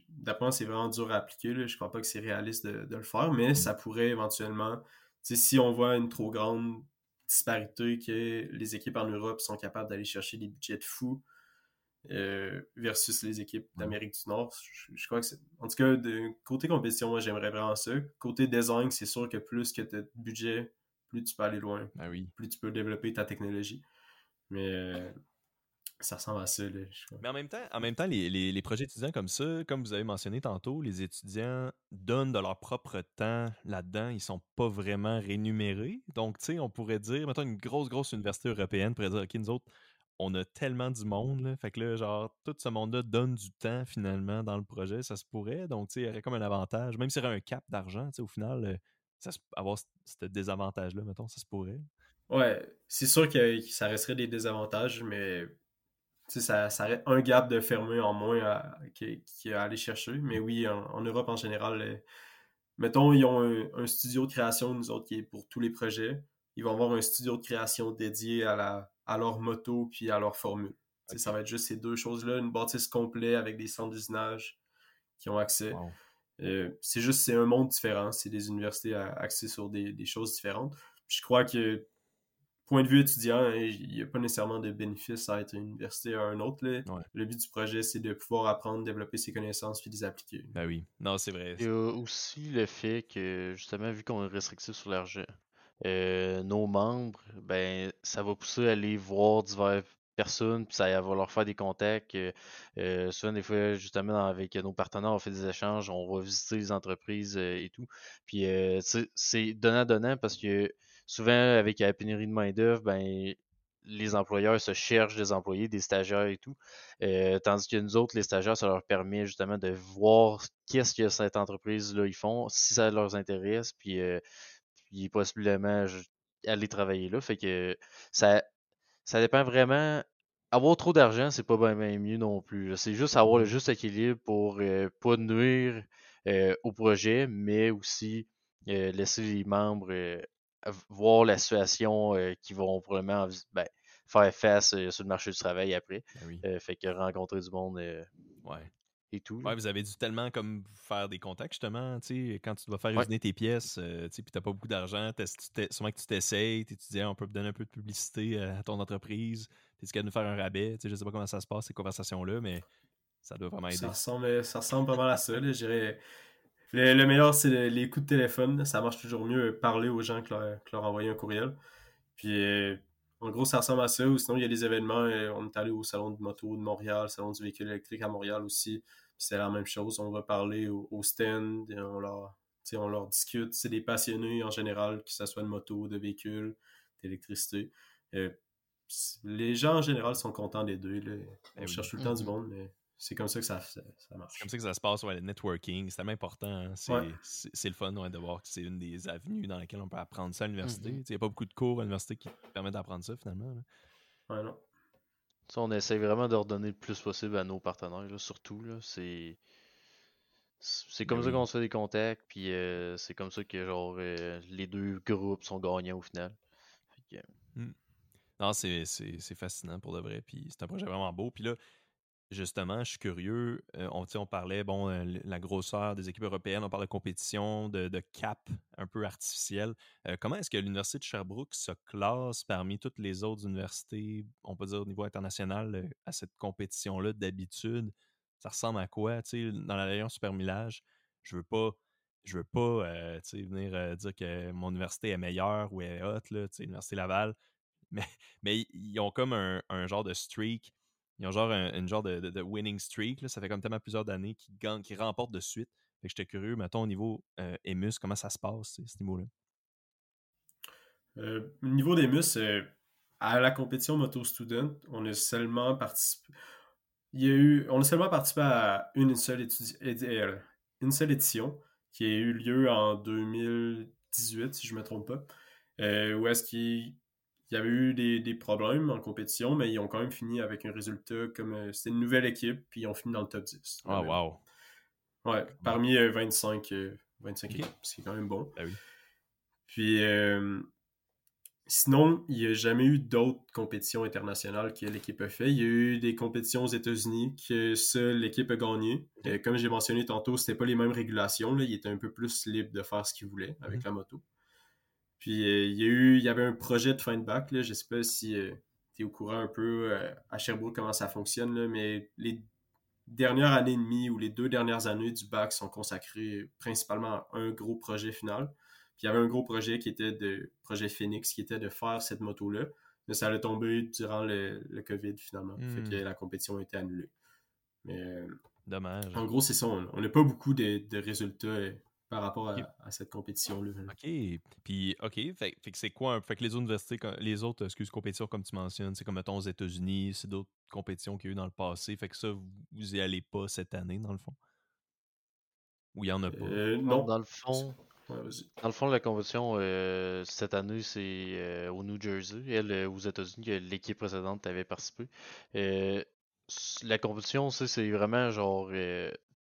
d'après c'est vraiment dur à appliquer. Là. Je crois pas que c'est réaliste de, de, le faire, mais ça pourrait éventuellement, si on voit une trop grande disparité que les équipes en Europe sont capables d'aller chercher des budgets de fous euh, versus les équipes d'Amérique du Nord. Je, crois que c'est. En tout cas, de côté compétition, moi j'aimerais vraiment ça. Côté design, c'est sûr que plus que tu as de budget, plus tu peux aller loin. Ben oui. Plus tu peux développer ta technologie. Mais euh, ça ressemble à ça. Mais en même temps, en même temps les, les, projets étudiants comme ça, comme vous avez mentionné tantôt, les étudiants donnent de leur propre temps là-dedans. Ils sont pas vraiment rémunérés. Donc, tu sais, on pourrait dire, maintenant une grosse, grosse université européenne pourrait dire, OK, nous autres, on a tellement du monde, là, fait que là, genre, tout ce monde-là donne du temps finalement dans le projet, ça se pourrait. Donc, tu sais, il y aurait comme un avantage, même s'il y aurait un cap d'argent, tu sais, au final, euh, ça avoir ce désavantage-là, mettons, ça se pourrait. Ouais, c'est sûr que ça resterait des désavantages, mais ça, ça aurait un gap de fermé en moins qui, à aller chercher. Mais oui, en, Europe en général, euh, mettons, ils ont un, studio de création, nous autres, qui est pour tous les projets. Ils vont avoir un studio de création dédié à, la, à leur moto puis à leur formule. Ça va être juste ces deux choses-là, une bâtisse complète avec des centres d'usinage qui ont accès. Euh, c'est juste, c'est un monde différent. C'est des universités axées sur des, des choses différentes. je crois que point de vue étudiant, hein, il n'y a pas nécessairement de bénéfice à être une université à un autre. Le but du projet, c'est de pouvoir apprendre, développer ses connaissances puis les appliquer. Ben oui, non, c'est vrai. Il y a aussi le fait que, justement, vu qu'on est restrictif sur l'argent, euh, nos membres, ben, ça va pousser à aller voir diverses personnes, puis ça va leur faire des contacts. Euh, euh, souvent, des fois, justement, avec nos partenaires, on fait des échanges, on va visiter les entreprises et tout. Puis, c'est donnant-donnant parce que souvent, avec la pénurie de main-d'œuvre, ben, les employeurs se cherchent des employés, des stagiaires et tout. Euh, tandis que nous autres, les stagiaires, ça leur permet justement de voir qu'est-ce que cette entreprise-là ils font, si ça leur intéresse, puis, euh, puis possiblement aller travailler là. Fait que ça, ça dépend vraiment. Avoir trop d'argent, c'est pas bien, mieux non plus. C'est juste avoir le mmh. juste équilibre pour euh, pas nuire au projet, mais aussi laisser les membres voir la situation euh, qui vont probablement ben, faire face euh, sur le marché du travail après. Ben euh, fait que rencontrer du monde ouais. et tout. Ouais, vous avez dû tellement comme faire des contacts justement, tu sais, quand tu dois faire usiner tes pièces, tu sais, puis t'as pas beaucoup d'argent, sûrement que tu t'essayes, tu dis on peut donner un peu de publicité à ton entreprise, t'es capable de faire un rabais, tu sais, je sais pas comment ça se passe ces conversations-là, mais ça doit vraiment aider. Ça ressemble, ça ressemble pas mal à ça, je dirais le, meilleur, c'est les coups de téléphone. Ça marche toujours mieux euh, parler aux gens que leur, envoyer un courriel. Puis, euh, en gros, ça ressemble à ça. Ou sinon, il y a des événements. Euh, on est allé au Salon de moto de Montréal, Salon du véhicule électrique à Montréal aussi. C'est la même chose. On va parler au, stand. on, leur, on leur discute. C'est des passionnés en général, que ce soit de moto, de véhicule, d'électricité. les gens en général sont contents des deux. On eh cherche tout le temps du mm-hmm. monde, mais c'est comme ça que ça, ça, marche. C'est comme ça que ça se passe, ouais, le networking. C'est tellement important. Hein. C'est le fun de voir que c'est une des avenues dans lesquelles on peut apprendre ça à l'université. Mm-hmm. Il n'y a pas beaucoup de cours à l'université qui permettent d'apprendre ça finalement. Ouais, non. on essaie vraiment de redonner le plus possible à nos partenaires, surtout. C'est. C'est comme ben ça qu'on se fait des contacts, puis euh, c'est comme ça que genre euh, les deux groupes sont gagnants au final. Hmm. Non, c'est fascinant pour de vrai, puis c'est un projet vraiment beau. Puis là, justement, je suis curieux. Euh, on, on parlait, bon, euh, la grosseur des équipes européennes, on parle de compétition, de, cap un peu artificiel. Euh, comment est-ce que l'Université de Sherbrooke se classe parmi toutes les autres universités, on peut dire au niveau international, à cette compétition-là d'habitude? Ça ressemble à quoi? Dans la Super Supermillage, je veux pas. Je veux pas venir dire que mon université est meilleure ou est haute, l'Université Laval, mais, mais ils ont comme un genre de streak ils ont genre un, une genre de, winning streak. Là. Ça fait comme tellement plusieurs années qu'ils gagnent, remportent de suite. Fait que j'étais curieux, mettons, au niveau euh, Emus, comment ça se passe, ce niveau-là? Euh, au niveau d'Emus, à la compétition Moto Student, on a seulement participé. Il y a eu, on a seulement participé à une seule, euh, une seule édition qui a eu lieu en 2018, si je ne me trompe pas. Euh, où est-ce qu'il il y avait eu des, problèmes en compétition, mais ils ont quand même fini avec un résultat comme euh, c'était une nouvelle équipe, puis ils ont fini dans le top 10. Ah, wow! Ouais, parmi 25, euh, 25 euh, équipes, c'est quand même bon. Ben oui. Puis sinon, il n'y a jamais eu d'autres compétitions internationales que l'équipe a fait. Il y a eu des compétitions aux États-Unis que seule l'équipe a gagné. comme j'ai mentionné tantôt, c'était pas les mêmes régulations. Là. Il était un peu plus libre de faire ce qu'il voulait avec mhm. la moto. Puis euh, il y a eu, il y avait un projet de fin de bac, là, je sais pas si euh, tu es au courant un peu euh, à Sherbrooke comment ça fonctionne, là, mais les dernières années et demie ou les deux dernières années du bac sont consacrées principalement à un gros projet final. Puis il y avait un gros projet qui était de projet Phoenix, qui était de faire cette moto-là. Mais ça allait tomber durant le, le COVID finalement. Fait que la compétition a été annulée. Mais Dommage. En gros, c'est ça. On n'a pas beaucoup de, de résultats par rapport à, cette compétition-là. OK. Puis, OK. Fait, que c'est quoi? Fait que les universités, les autres, excuse, compétitions, comme tu mentionnes, c'est comme, mettons, aux États-Unis, c'est d'autres compétitions qu'il y a eu dans le passé. Fait que ça, vous y allez pas cette année, dans le fond? Ou il y en a pas? Euh, non. Dans le fond... dans le fond, la compétition euh, cette année, c'est euh, au New Jersey. Elle, aux États-Unis, l'équipe précédente avait participé. la compétition, c'est vraiment genre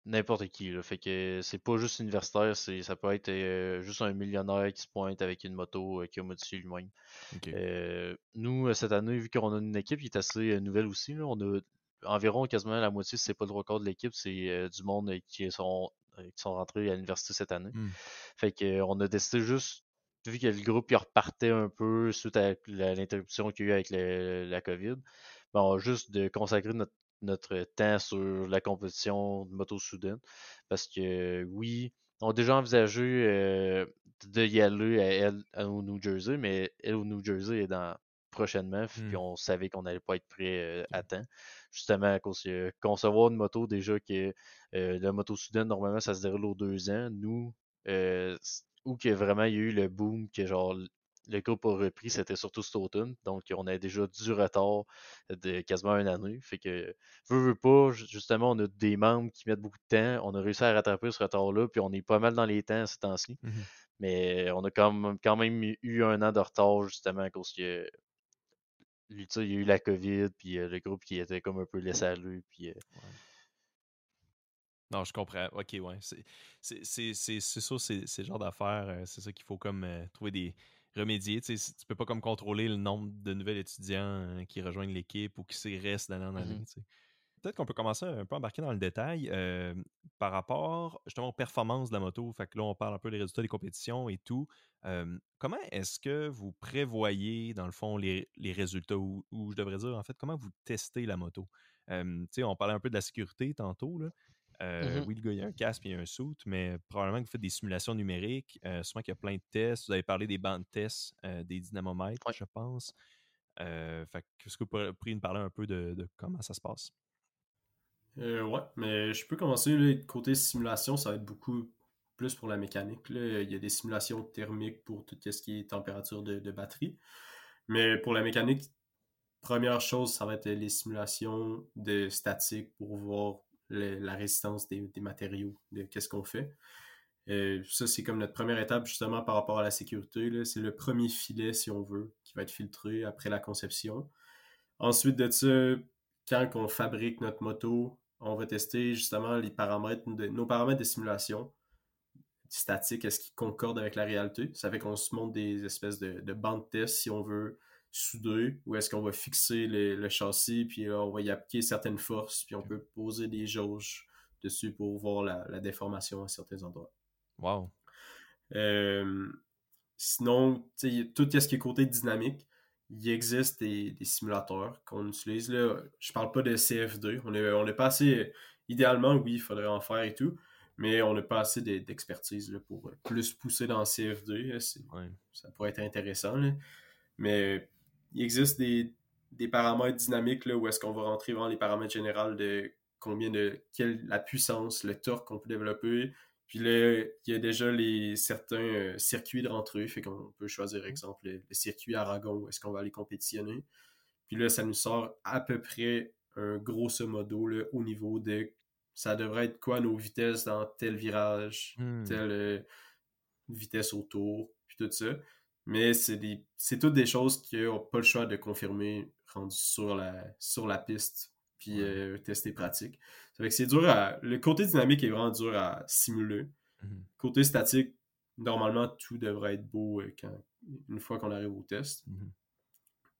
n'importe qui. Là. Fait que c'est pas juste universitaire, c'est ça peut être euh, juste un millionnaire qui se pointe avec une moto euh, qui a modifié lui-même. Euh, nous, cette année, vu qu'on a une équipe qui est assez nouvelle aussi, là, on a environ quasiment la moitié, si c'est pas le record de l'équipe, c'est du monde qui sont, qui sont rentrés à l'université cette année. Hmm. Fait que on a décidé juste vu que le groupe il repartait un peu suite à l'interruption qu'il y a eu avec la COVID, ben, juste de consacrer notre notre temps sur la compétition de moto soudaine. Parce que oui, on a déjà envisagé euh, de y aller à au New Jersey, mais elle au New Jersey est dans prochainement, puis mmh. on savait qu'on n'allait pas être prêt euh, à temps. Justement, à cause de concevoir une moto, déjà que euh, la moto soudaine, normalement, ça se déroule aux deux ans. Nous, où que vraiment il y a eu le boom que genre le groupe a repris, c'était surtout cet automne. Donc, on a déjà du retard de quasiment une année. Fait que, veux, veux pas, justement, on a des membres qui mettent beaucoup de temps. On a réussi à rattraper ce retard-là, puis on est pas mal dans les temps ces temps-ci. Mmh Mais on a quand même, quand même eu un an de retard, justement, à cause que il y a eu la COVID, puis euh, le groupe qui était comme un peu laissé à lui. Puis, euh, Non, je comprends. Ok, ouais. C'est ça, c'est le genre d'affaires. Euh, c'est ça qu'il faut comme trouver des, remédier. Tu sais, tu peux pas comme contrôler le nombre de nouveaux étudiants euh, qui rejoignent l'équipe ou qui restent d'année en année. Mmh Peut-être qu'on peut commencer un peu à embarquer dans le détail euh, par rapport justement aux performances de la moto. Fait que là, on parle un peu des résultats des compétitions et tout. comment est-ce que vous prévoyez, dans le fond, les, résultats ou, je devrais dire, en fait, comment vous testez la moto? sais, on parlait un peu de la sécurité tantôt. Là. Mmh oui, le gars, il y a un casque et un suit, mais probablement que vous faites des simulations numériques. Euh, souvent qu'il y a plein de tests. Vous avez parlé des bandes de tests, euh, des dynamomètres, je pense. est-ce que vous pourriez nous parler un peu de, comment ça se passe? ouais, mais je peux commencer. Là, côté simulation, ça va être beaucoup plus pour la mécanique. Là. Il y a des simulations thermiques pour tout ce qui est température de, de batterie. Mais pour la mécanique, première chose, ça va être les simulations de statique pour voir la résistance des, matériaux, de qu'est-ce qu'on fait. Euh, ça, c'est comme notre première étape justement par rapport à la sécurité. C'est le premier filet, si on veut, qui va être filtré après la conception. Ensuite de ça, quand on fabrique notre moto, on va tester justement nos paramètres de simulation statique, est-ce qu'ils concordent avec la réalité? Ça fait qu'on se montre des espèces de, de bandes de test si on veut soudé ou est-ce qu'on va fixer le, châssis, puis là, on va y appliquer certaines forces, puis on peut poser des jauges dessus pour voir la, déformation à certains endroits. Wow. Euh, sinon, tout ce qui est côté dynamique, il existe des, simulateurs qu'on utilise. Là, je parle pas de CF2. On est, on est pas assez. Idéalement, oui, il faudrait en faire et tout, mais on n'a pas assez d'expertise pour plus pousser dans CF2. Ça pourrait être intéressant. Mais il existe des, paramètres dynamiques là, où est-ce qu'on va rentrer dans les paramètres généraux de combien de quelle la puissance, le torque qu'on peut développer. Puis là, il y a déjà les certains euh, circuits de rentrée, fait qu'on peut choisir, mmh. exemple, le, circuit Aragon, où est-ce qu'on va aller compétitionner. Puis là, ça nous sort à peu près un grosso modo là, au niveau de ça devrait être quoi nos vitesses dans tel virage, mmh. telle euh, vitesse autour, puis tout ça. Mais c'est des c'est toutes des choses qui n'ont pas le choix de confirmer rendu sur la, sur la piste puis euh, tester pratique. Ça fait que c'est dur à. Le côté dynamique est vraiment dur à simuler. Mmh côté statique, normalement, tout devrait être beau euh, quand, une fois qu'on arrive au test. Mmh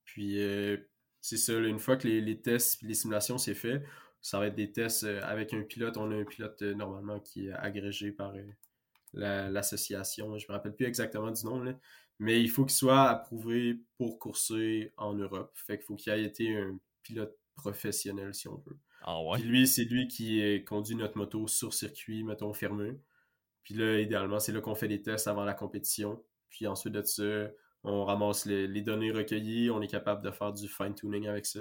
puis euh, c'est ça, une fois que les, tests et les simulations c'est fait, ça va être des tests avec un pilote. On a un pilote normalement qui est agrégé par l'association. je me rappelle plus exactement du nom, mais il faut qu'il soit approuvé pour courser en Europe. Fait qu'il faut qu'il ait été un pilote professionnel, si on veut. Ah ouais? Puis lui, c'est lui qui conduit notre moto sur circuit, mettons, fermé. Puis là, idéalement, c'est là qu'on fait des tests avant la compétition. Puis ensuite de ça, on ramasse les, données recueillies, on est capable de faire du fine-tuning avec ça.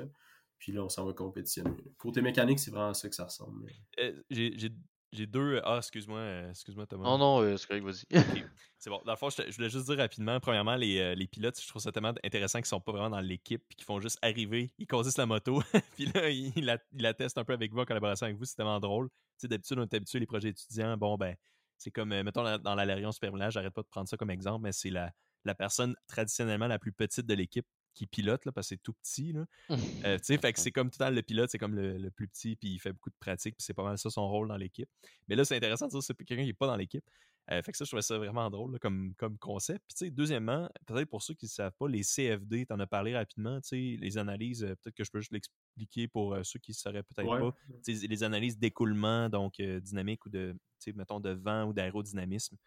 Puis là, on s'en va compétitionner. Côté mécanique, c'est vraiment ça que ça ressemble. Euh, j'ai j'ai deux. Ah, excuse-moi, euh, excuse-moi Thomas. Non, non, euh, c'est correct, vas-y. C'est bon. Dans le fond, je, voulais juste dire rapidement, premièrement, les, euh, les, pilotes, je trouve ça tellement intéressant qu'ils sont pas vraiment dans l'équipe, puis qu'ils font juste arriver, ils conduisent la moto, puis là, ils, la, testent un peu avec vous en collaboration avec vous, c'est tellement drôle. Tu sais, d'habitude, on est habitué les projets étudiants, bon, ben, c'est comme, mettons, dans l'Alérion Supervillage, j'arrête pas de prendre ça comme exemple, mais c'est la, la personne traditionnellement la plus petite de l'équipe qui pilote, là, parce que c'est tout petit. Là. Euh, fait que c'est comme tout le temps le pilote, c'est comme le, plus petit, puis il fait beaucoup de pratique, puis c'est pas mal ça son rôle dans l'équipe. Mais là, c'est intéressant de dire que c'est quelqu'un qui n'est pas dans l'équipe. Euh, fait que ça, je trouvais ça vraiment drôle comme, comme concept. Puis, deuxièmement, peut-être pour ceux qui ne savent pas, les CFD, tu en as parlé rapidement, les analyses, euh, peut-être que je peux juste l'expliquer pour ceux qui ne sauraient peut-être pas. Les analyses d'écoulement, donc dynamique ou de, mettons, de vent ou d'aérodynamisme.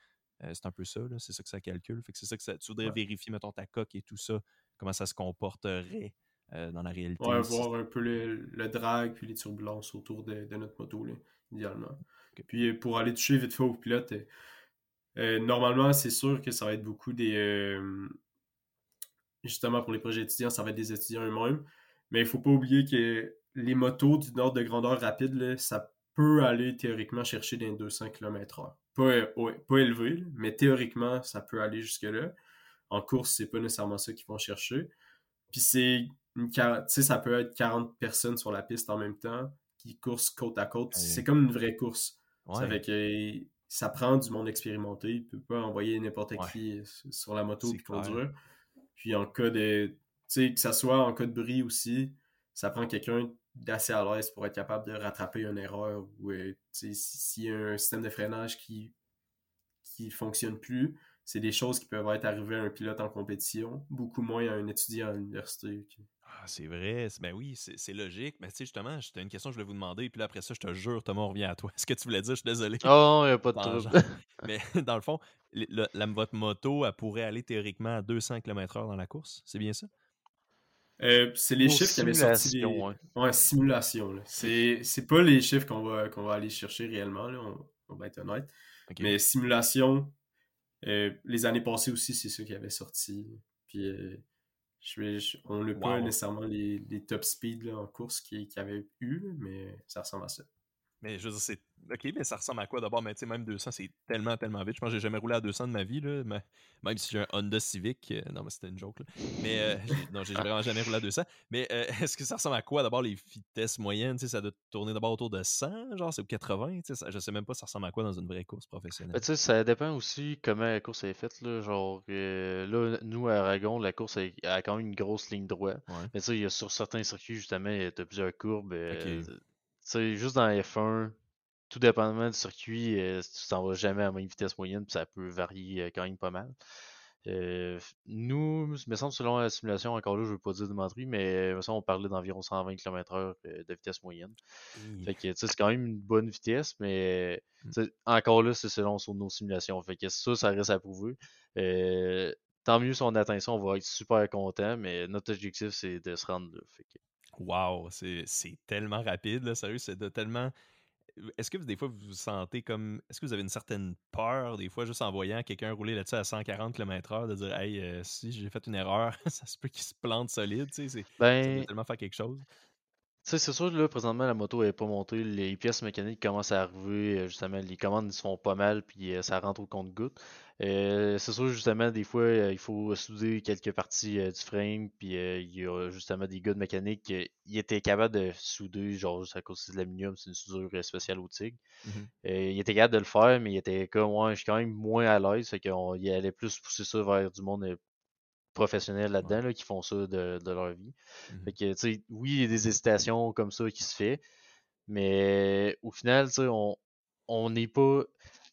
c'est un peu ça, c'est ça que ça calcule. Fait que c'est ça que ça, tu voudrais vérifier, mettons, ta coque et tout ça comment ça se comporterait euh, dans la réalité. Ouais, voir un peu le, drag puis les turbulences autour de, notre moto, idéalement. Puis euh, pour aller toucher vite fait au pilote, euh, normalement, c'est sûr que ça va être beaucoup des. justement, pour les projets étudiants, ça va être des étudiants eux-mêmes. Mais il ne faut pas oublier que les motos du nord de grandeur rapide, ça peut aller théoriquement chercher des 200 km/h. Pas, pas élevé, mais théoriquement, ça peut aller jusque-là. En course, c'est pas nécessairement ça qu'ils vont chercher. Puis c'est une ça peut être 40 personnes sur la piste en même temps qui coursent côte à côte. C'est comme une vraie course. Ça que ça prend du monde expérimenté. Il peut pas envoyer n'importe qui sur la moto et conduire. Puis en cas de. Tu sais, que ça soit en cas de bris aussi, ça prend quelqu'un d'assez à l'aise pour être capable de rattraper une erreur ou euh, s'il y a un système de freinage qui qui fonctionne plus, c'est des choses qui peuvent être arrivées à un pilote en compétition, beaucoup moins à un étudiant à l'université. Ah, c'est vrai. Ben oui, c'est logique. Mais tu sais, justement, j'ai une question que je voulais vous demander. Puis là, après ça, je te jure, Thomas, on revient à toi. Est-ce que tu voulais dire? Je suis désolé. Oh, il n'y a pas de trouble. Mais dans le fond, la, votre moto, elle pourrait aller théoriquement à 200 km/h dans la course. C'est bien ça? Euh, c'est les chiffres qui avaient sorti. Ouais. simulation. C'est pas les chiffres qu'on va, qu'on va aller chercher réellement. Là. On, va être honnête. Mais simulation, euh, les années passées aussi, c'est ça qui avait sorti. Puis euh, je, on n'a pas nécessairement les, top speed en course qu'il qui avait eu, mais ça ressemble à ça. Mais je veux dire, c'est. Ok, mais ça ressemble à quoi? D'abord? Mais tu sais, même 200, c'est tellement, tellement vite. Je pense que j'ai jamais roulé à 200 de ma vie, là. Mais, même si j'ai un Honda Civic. Euh, non, mais c'était une joke, là. Mais euh, non, j'ai vraiment jamais roulé à 200. Mais euh, est-ce que ça ressemble à quoi? D'abord les vitesses moyennes? Tu sais, ça doit tourner d'abord autour de 100, genre, c'est 80. Tu sais, je sais même pas ça ressemble à quoi dans une vraie course professionnelle. tu sais, ça dépend aussi comment la course est faite, là. Genre, là, nous, à Aragon, la course a quand même une grosse ligne droite. Mais tu sais, il y a sur certains circuits, justement, il y a plusieurs courbes sais, juste dans F1, tout dépendamment du circuit, euh, tu t'en vas jamais à la même vitesse moyenne, puis ça peut varier euh, quand même pas mal. Euh, nous, me semble, selon la simulation, encore là, je ne veux pas dire de menterie, mais me on parlait d'environ 120 km/h de vitesse moyenne. Fait que, c'est quand même une bonne vitesse, mais mmh. encore là, c'est selon nos simulations. Fait que ça, ça reste à prouver. Euh, tant mieux si on atteint ça, on va être super content, mais notre objectif, c'est de se rendre là. Fait que... Wow, c'est tellement rapide, là, sérieux, c'est tellement est-ce que des fois vous vous sentez comme. Est-ce que vous avez une certaine peur, des fois, juste en voyant quelqu'un rouler là-dessus à 140 km/h, de dire Hey, euh, si j'ai fait une erreur, ça se peut qu'il se plante solide, tu sais, ben, tellement faire quelque chose? Tu sais, c'est sûr, là, présentement, la moto n'est pas montée. Les pièces mécaniques commencent à arriver. Justement, les commandes se font pas mal, puis euh, ça rentre au compte-goutte. Euh, c'est sûr, justement, des fois, il faut souder quelques parties du frame, puis il y a justement des gars de mécanique qui étaient capables de souder, genre, juste à cause de l'aluminium, c'est une soudure spéciale au TIG. Mmh il était capable de le faire, mais il était comme, ouais, je suis quand même moins à l'aise, fait qu'il allait plus pousser ça vers du monde professionnels là-dedans qui font ça de, leur vie. Mmh fait que, tu sais, oui, il y a des hésitations comme ça qui se fait, mais au final, tu sais, on n'est pas.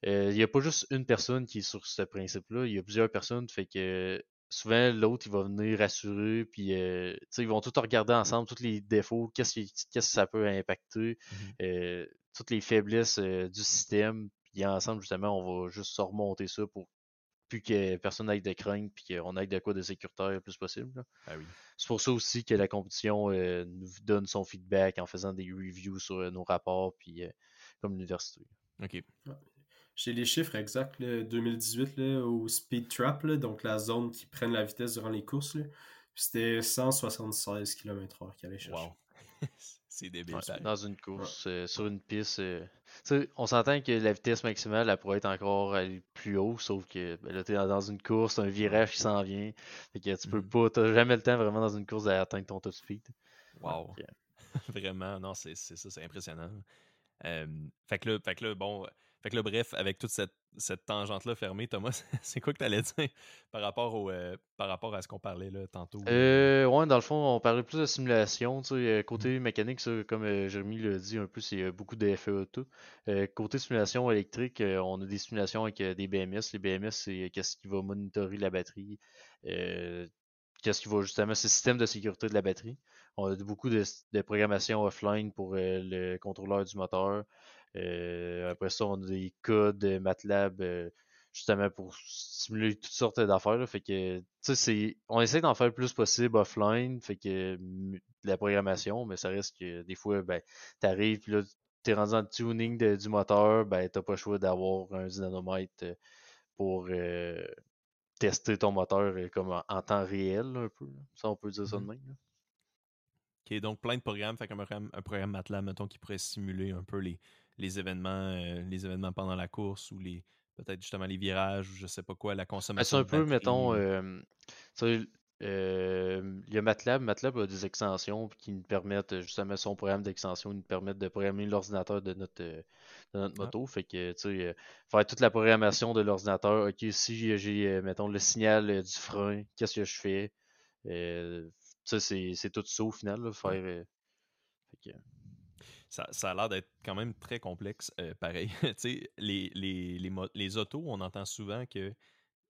Euh, il n'y a pas juste une personne qui est sur ce principe-là, il y a plusieurs personnes, fait que souvent l'autre il va venir rassurer, puis euh, sais ils vont tout regarder ensemble, tous les défauts, qu'est-ce, que ça peut impacter, mmh euh, toutes les faiblesses du système, puis ensemble justement on va juste se remonter ça pour puis que personne n'aille de crainte, puis qu'on aille de quoi de sécuritaire le plus possible. Ah c'est pour ça aussi que la compétition euh, nous donne son feedback en faisant des reviews sur euh, nos rapports, puis euh, comme l'université. OK. J'ai les chiffres exacts, 2018 au Speed Trap, donc la zone qui prenne la vitesse durant les courses. C'était 176 km/h qu'elle allait chercher. Wow. C'est débile. dans une course, euh, sur une piste. Euh, on s'entend que la vitesse maximale, elle pourrait être encore plus haut, sauf que ben là, tu es dans une course, un virage qui s'en vient. Fait que tu peux mm-hmm. pas, jamais le temps vraiment dans une course d'atteindre ton top speed. Wow. vraiment, non, c'est ça, c'est impressionnant. fait, que là, fait que là, bon, fait que là, bref, avec toute cette, cette tangente-là fermée, Thomas, c'est quoi que tu allais dire par rapport, au, euh, par rapport à ce qu'on parlait là tantôt? Euh, ouais, dans le fond, on parlait plus de simulation. Tu sais, euh, côté mmh. mécanique, ça, comme euh, Jérémy l'a dit un peu, c'est beaucoup de FE tout. côté simulation électrique, on a des simulations avec des BMS. Les BMS, c'est qu'est-ce qui va monitorer la batterie. qu'est-ce qui va justement, c'est le système de sécurité de la batterie. On a beaucoup de, de programmation offline pour le contrôleur du moteur. Euh, après ça, on a des codes MATLAB euh, justement pour simuler toutes sortes d'affaires. Fait que, c'est, on essaie d'en faire le plus possible offline, fait que de la programmation, mais ça reste que des fois, ben, t'arrives, puis là, t'es rendu en tuning du moteur, ben, t'as pas le choix d'avoir un dynanomètre euh, pour tester ton moteur comme en, temps réel, un peu. Ça, on peut dire ça de mmh même. OK, donc plein de programmes, fait un programme, un programme MATLAB, mettons, qui pourrait simuler un peu les, les événements, euh, les événements pendant la course ou les peut-être justement les virages ou je sais pas quoi, la ben, consommation. C'est un peu, mettons, euh, euh, il y a MATLAB. MATLAB a des extensions qui nous permettent, justement, son programme d'extension, nous permettent de programmer l'ordinateur de notre, de notre ah. moto. Fait que, tu sais, faire toute la programmation de l'ordinateur. OK, si j'ai, mettons, le signal du frein, qu'est-ce que je fais? ça, c'est tout ça au final, faire. Fait que, ça, ça a l'air d'être quand même très complexe, euh, pareil. les, les, les, autos, on entend souvent qu'il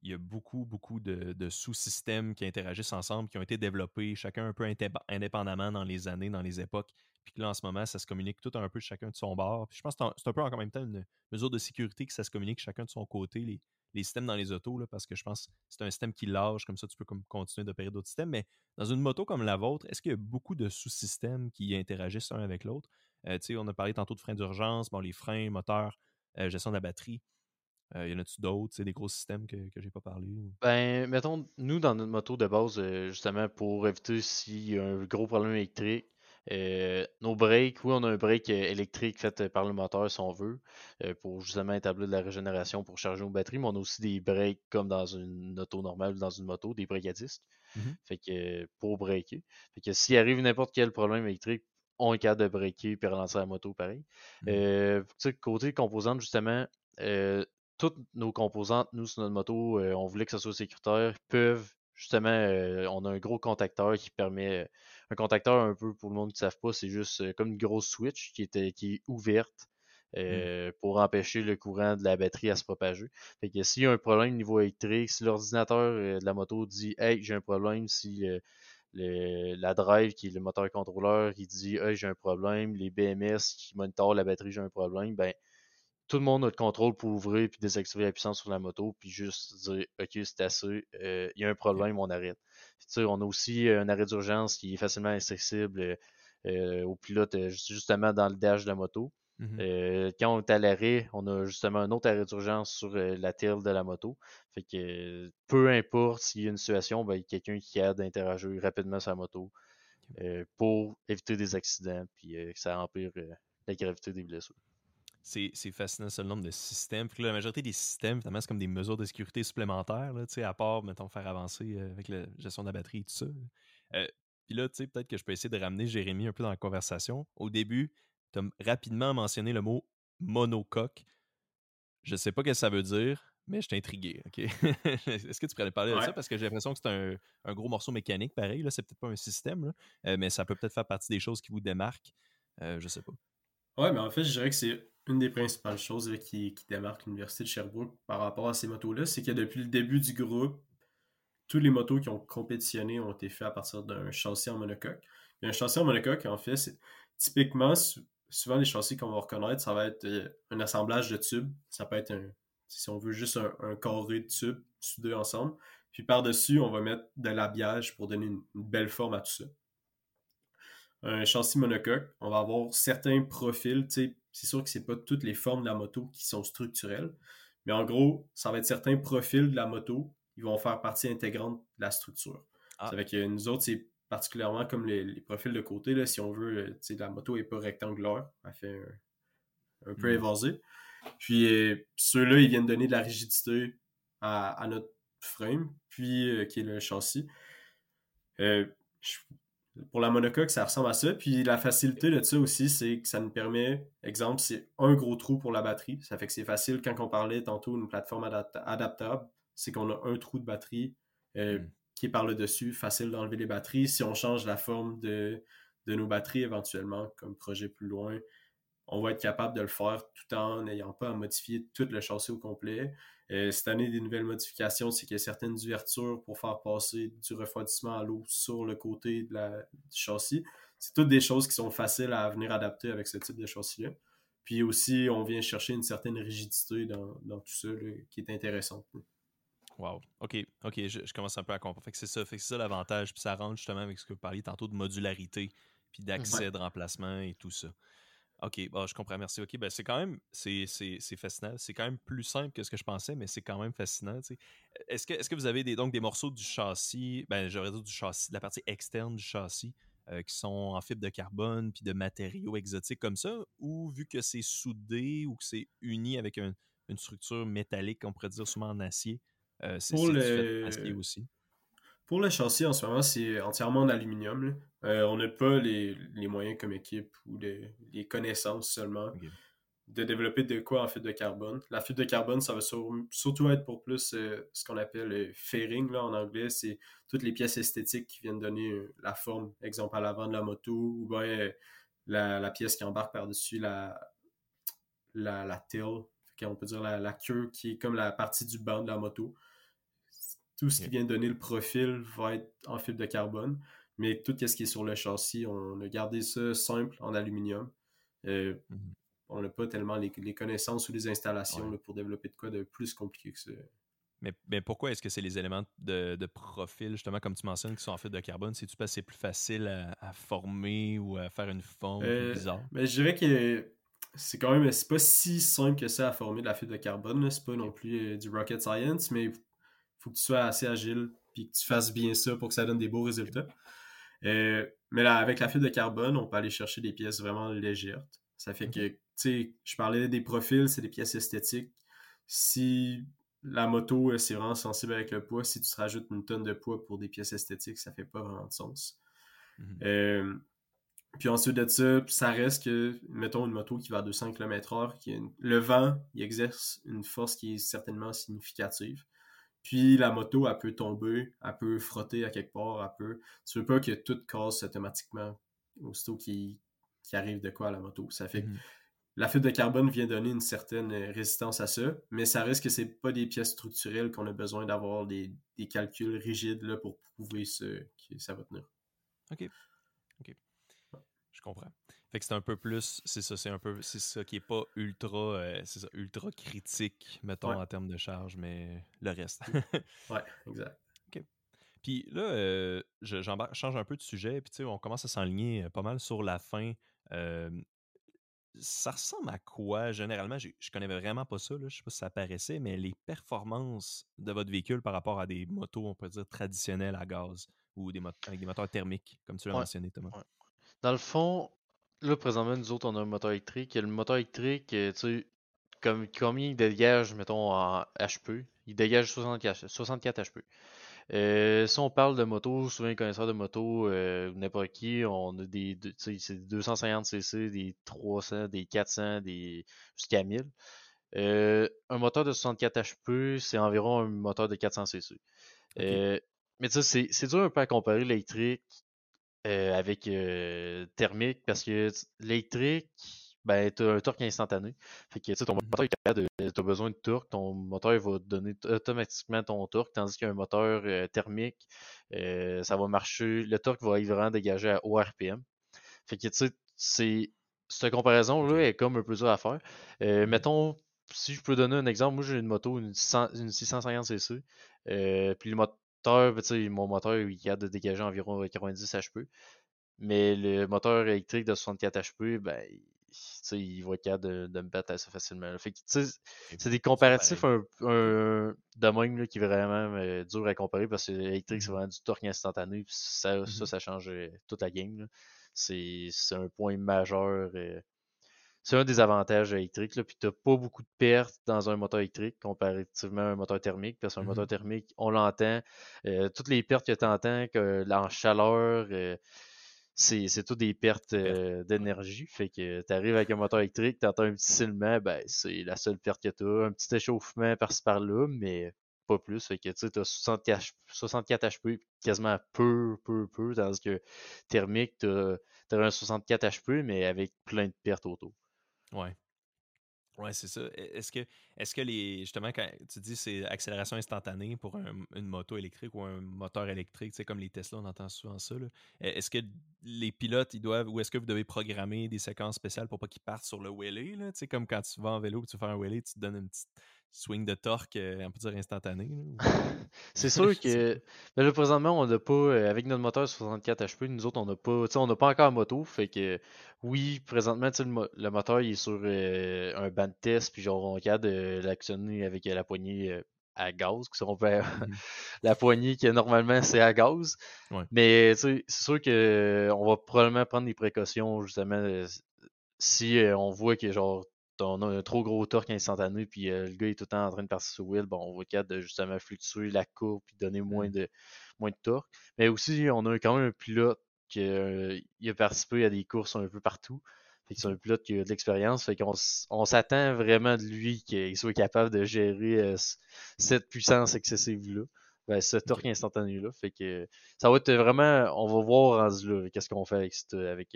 y a beaucoup, beaucoup de, sous-systèmes qui interagissent ensemble, qui ont été développés, chacun un peu indépendamment dans les années, dans les époques. Puis que là, en ce moment, ça se communique tout un peu chacun de son bord. Puis je pense que c'est un, peu en même temps une mesure de sécurité que ça se communique chacun de son côté, les, systèmes dans les autos, parce que je pense que c'est un système qui lâche, comme ça tu peux continuer d'opérer d'autres systèmes. Mais dans une moto comme la vôtre, est-ce qu'il y a beaucoup de sous-systèmes qui interagissent un avec l'autre? Euh, on a parlé tantôt de freins d'urgence, bon, les freins, moteurs, euh, gestion de la batterie. Euh, y en a-tu d'autres, des gros systèmes que, que j'ai pas parlé? Ben, mettons, nous, dans notre moto de base, justement, pour éviter s'il y a un gros problème électrique, nos breaks, oui, on a un break électrique fait par le moteur si on veut, pour justement établir de la régénération pour charger nos batteries, mais on a aussi des breaks comme dans une auto normale ou dans une moto, des breaks à disque. Mmh fait que pour breaker. Fait que s'il arrive n'importe quel problème électrique, on est capable de breaker et relancer la moto pareil. Mmh. Euh, côté composantes, justement, euh, toutes nos composantes, nous, sur notre moto, euh, on voulait que ça soit sécuritaire, peuvent, justement, on a un gros contacteur qui permet, un contacteur un peu pour le monde qui ne savent pas, c'est juste comme une grosse switch qui, était, qui est ouverte. euh, pour empêcher le courant de la batterie à se propager. Fait que s'il y a un problème au niveau électrique, si l'ordinateur de la moto dit Hey, j'ai un problème, si la drive qui est le moteur contrôleur qui dit Hey, j'ai un problème, les BMS qui monitorent la batterie, j'ai un problème, ben tout le monde a le contrôle pour ouvrir puis désactiver la puissance sur la moto, puis juste dire OK, c'est assez, il y a un problème, on arrête. on a aussi un arrêt d'urgence qui est facilement accessible euh, au pilote euh, justement dans le dash de la moto. Mmh euh, quand on est à l'arrêt, on a justement un autre arrêt d'urgence sur la tail de la moto. Fait que peu importe s'il y a une situation, ben, il y a quelqu'un qui a d'interagir rapidement sur la moto pour éviter des accidents puis que ça empire la gravité des blessures. C'est fascinant ce nombre de systèmes. la majorité des systèmes, c'est comme des mesures de sécurité supplémentaires, là, à part, mettons, faire avancer avec la gestion de la batterie et tout ça. Puis là, peut-être que je peux essayer de ramener Jérémy un peu dans la conversation. Au début, tu as rapidement mentionné le mot monocoque. Je sais pas ce que ça veut dire, mais je suis intrigué. Est-ce que tu pourrais parler de ça? Parce que j'ai l'impression que c'est un, gros morceau mécanique, pareil. Là, c'est peut-être pas un système, euh, mais ça peut peut-être faire partie des choses qui vous démarquent. Euh, je sais pas. Ouais, mais en fait, je dirais que c'est une des principales choses qui, qui démarque l'Université de Sherbrooke par rapport à ces motos-là. C'est que depuis le début du groupe, tous les motos qui ont compétitionné ont été faits à partir d'un châssis en monocoque. un châssis en monocoque, en fait, c'est typiquement, souvent les châssis qu'on va reconnaître, ça va être euh, un assemblage de tubes. Ça peut être un, si on veut, juste un, carré de tubes soudés ensemble. Puis par-dessus, on va mettre de l'habillage pour donner une, belle forme à tout ça. Un châssis monocoque, on va avoir certains profils, c'est sûr que c'est pas toutes les formes de la moto qui sont structurelles, mais en gros, ça va être certains profils de la moto ils vont faire partie intégrante de la structure. Ah. Ça que nous autres, c'est particulièrement comme les, profils de côté, là, si on veut, euh, la moto n'est pas rectangulaire, elle fait un, peu hmm. évasée. Puis euh, ceux-là, ils viennent donner de la rigidité à, notre frame, puis euh, qui est le châssis. pour la monocoque, ça ressemble à ça. Puis la facilité de ça aussi, c'est que ça nous permet, exemple, c'est un gros trou pour la batterie. Ça fait que c'est facile quand on parlait tantôt d'une plateforme adaptable c'est qu'on a un trou de batterie hmm. Qui est par le dessus, facile d'enlever les batteries. Si on change la forme de, nos batteries éventuellement, comme projet plus loin, on va être capable de le faire tout en n'ayant pas à modifier tout le châssis au complet. Euh, cette année, des nouvelles modifications, c'est qu'il y a certaines ouvertures pour faire passer du refroidissement à l'eau sur le côté de la, du châssis. C'est toutes des choses qui sont faciles à venir adapter avec ce type de châssis-là. Puis aussi, on vient chercher une certaine rigidité dans, tout ça qui est intéressante. Wow. OK, OK, je, commence un peu à comprendre. Fait que c'est ça, fait ça l'avantage. Puis ça rentre justement avec ce que vous parliez tantôt de modularité, puis d'accès, de remplacement et tout ça. OK, je comprends, merci. OK, ben c'est quand même, c'est, fascinant. C'est quand même plus simple que ce que je pensais, mais c'est quand même fascinant. Est-ce que, est que vous avez des, donc des morceaux du châssis, ben j'aurais dit du châssis, de la partie externe du châssis, euh, qui sont en fibre de carbone puis de matériaux exotiques comme ça, ou vu que c'est soudé ou que c'est uni avec une structure métallique, on pourrait dire souvent en acier, pour le... aussi. Pour le châssis, en ce moment, c'est entièrement en aluminium. Euh, on n'a pas les, moyens comme équipe ou les connaissances seulement de développer de quoi en fibre de carbone. La fibre de carbone, ça va surtout être pour plus euh, ce qu'on appelle le fairing là, en anglais. C'est toutes les pièces esthétiques qui viennent donner la forme, exemple à l'avant de la moto, ou bien la, pièce qui embarque par-dessus la, la, la tail, on peut dire la, queue qui est comme la partie du banc de la moto. Tout ce qui vient donner le profil va être en fibre de carbone, mais tout ce qui est sur le châssis, on a gardé ça simple en aluminium. Euh, mhm. On n'a pas tellement les, connaissances ou les installations pour développer de quoi de plus compliqué que ça. Mais, pourquoi est-ce que c'est les éléments de, profil, justement, comme tu mentionnes, qui sont en fibre de carbone? C'est-tu parce que c'est plus facile à, former ou à faire une forme euh, bizarre? Ben, je dirais que c'est quand même c'est pas si simple que ça à former de la fibre de carbone. C'est pas non plus euh, du rocket science, mais faut que tu sois assez agile puis que tu fasses bien ça pour que ça donne des beaux résultats. Euh, mais là, avec la fibre de carbone, on peut aller chercher des pièces vraiment légères. Ça fait que, tu sais, je parlais des profils, c'est des pièces esthétiques. Si la moto, euh, c'est vraiment sensible avec le poids, si tu rajoutes une tonne de poids pour des pièces esthétiques, ça fait pas vraiment de sens. Mhm. Puis ensuite de ça, ça reste que, mettons, une moto qui va à 200 km/h, qui le vent, il exerce une force qui est certainement significative. Puis la moto, elle peut tomber, elle peut frotter à quelque part, elle peut. Tu veux pas que tout casse automatiquement aussitôt qu'il arrive de quoi à la moto. Ça fait que mhm. la fibre de carbone vient donner une certaine résistance à ça, mais ça reste que c'est pas des pièces structurelles qu'on a besoin d'avoir des, calculs rigides là, pour prouver ce, que ça va tenir. OK. OK. Je comprends. Fait que c'est un peu plus, c'est ça, c'est un peu, c'est ça qui est pas ultra, euh, c'est ça, ultra critique, mettons, en termes de charge, mais le reste. ouais, exact. OK. Puis là, euh, je, change un peu de sujet, puis tu sais, on commence à s'enligner euh, pas mal sur la fin. ça ressemble à quoi, généralement? Je, je connais vraiment pas ça, là, je sais pas si ça apparaissait, mais les performances de votre véhicule par rapport à des motos, on peut dire, traditionnelles à gaz ou des avec des moteurs thermiques, comme tu l'as mentionné, Thomas. Dans le fond, Là, présentement, nous autres, on a un moteur électrique. Le moteur électrique, euh, tu sais, comme, combien il dégage, mettons, en HP Il dégage 64, 64 HP. si on parle de moto, souvent les connaisseurs de moto, euh, n'importe qui, on a des, c'est 250 cc, des 300, des 400, des jusqu'à 1000. Euh, un moteur de 64 HP, c'est environ un moteur de 400 cc. mais tu sais, c'est dur un peu à comparer l'électrique euh, avec euh, thermique parce que l'électrique, ben, tu as un torque instantané. Fait que ton mmh moteur tu as besoin de torque, ton moteur va te donner automatiquement ton torque, tandis qu'un moteur euh, thermique, ça va marcher, le torque va être vraiment dégagé à haut RPM. Fait que tu sais, c'est cette comparaison-là est comme un peu dur à faire. Mmh mettons, si je peux donner un exemple, moi j'ai une moto, une, 650cc, puis le moteur ben, mon moteur, il a de dégager environ 90 HP. Mais le moteur électrique de 64 HP, ben, il va être capable de, me battre assez facilement. c'est des comparatifs un, de même qui est vraiment euh, dur à comparer parce que l'électrique, c'est mmh vraiment du torque instantané. Ça, mmh ça, change euh, toute la game. C'est un point majeur. Euh, c'est un des avantages électriques. Là, puis tu n'as pas beaucoup de pertes dans un moteur électrique comparativement à un moteur thermique. Parce qu'un mmh moteur thermique, on l'entend. Euh, toutes les pertes que tu entends, que en chaleur, euh, c'est, c'est toutes des pertes euh, d'énergie. Fait que tu arrives avec un moteur électrique, tu entends un petit silement, ben, c'est la seule perte que tu as. Un petit échauffement par-ci par-là, mais pas plus. Fait que tu as 64, 64 HP, quasiment peu, peu, peu. Tandis que thermique, tu as, un 64 HP, mais avec plein de pertes autour. Ouais. Ouais, c'est ça. E, est-ce que, est-ce que les, justement, quand tu dis c'est accélération instantanée pour une moto électrique ou un moteur électrique, tu sais, comme les Tesla, on entend souvent ça. E, est-ce que les pilotes, ils doivent, ou est-ce que vous devez programmer des séquences spéciales pour pas qu'ils partent sur le wheelie, là? Tu sais, comme quand tu vas en vélo et tu fais un wheelie, tu te donnes une petite swing de torque, euh, on peut dire instantané. c'est sûr que mais là, présentement, on n'a pas, euh, avec notre moteur 64 HP, nous autres, on n'a pas, on n'a pas encore moto. Fait que oui, présentement, le, le, moteur il est sur euh, un banc de test, puis genre on regarde l'actionner avec la poignée à gaz, que on peut, mmh la poignée qui normalement c'est à gaz. Mais c'est sûr que on va probablement prendre des précautions justement si on voit que genre on a un trop gros torque instantané, puis euh, le gars est tout le temps en train de partir sur wheel, bon, on va capable de justement fluctuer la courbe puis donner moins mmh. de, moins de torque. Mais aussi, on a quand même un pilote qui euh, a participé à des courses un peu partout. Fait que c'est un pilote qui a de l'expérience. Fait qu'on on s'attend vraiment de lui qu'il soit capable de gérer euh, cette puissance excessive-là. Ben, ce torque instantané-là. Fait que ça va être vraiment. On va voir rendu là qu'est-ce qu'on fait avec ce avec,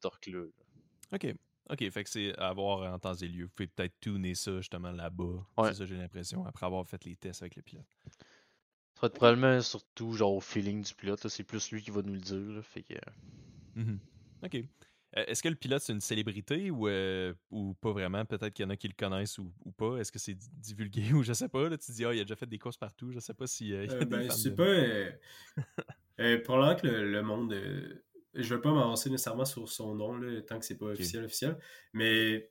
torque-là. OK. OK, fait que c'est à voir en temps et lieu. Vous pouvez peut-être tuner ça justement là-bas. C'est ça, j'ai l'impression, après avoir fait les tests avec le pilote. Ça va être probablement surtout genre au feeling du pilote. C'est plus lui qui va nous le dire. fait que... Mmh OK. Euh, est-ce que le pilote, c'est une célébrité ou, euh, ou pas vraiment? Peut-être qu'il y en a qui le connaissent ou, ou pas. Est-ce que c'est divulgué ou je sais pas? Là, tu dis, ah, il a déjà fait des courses partout. Je sais pas si. Euh, euh ben, c'est pas. probablement que le monde je ne vais pas m'avancer nécessairement sur son nom, tant que c'est pas officiel, officiel. Mais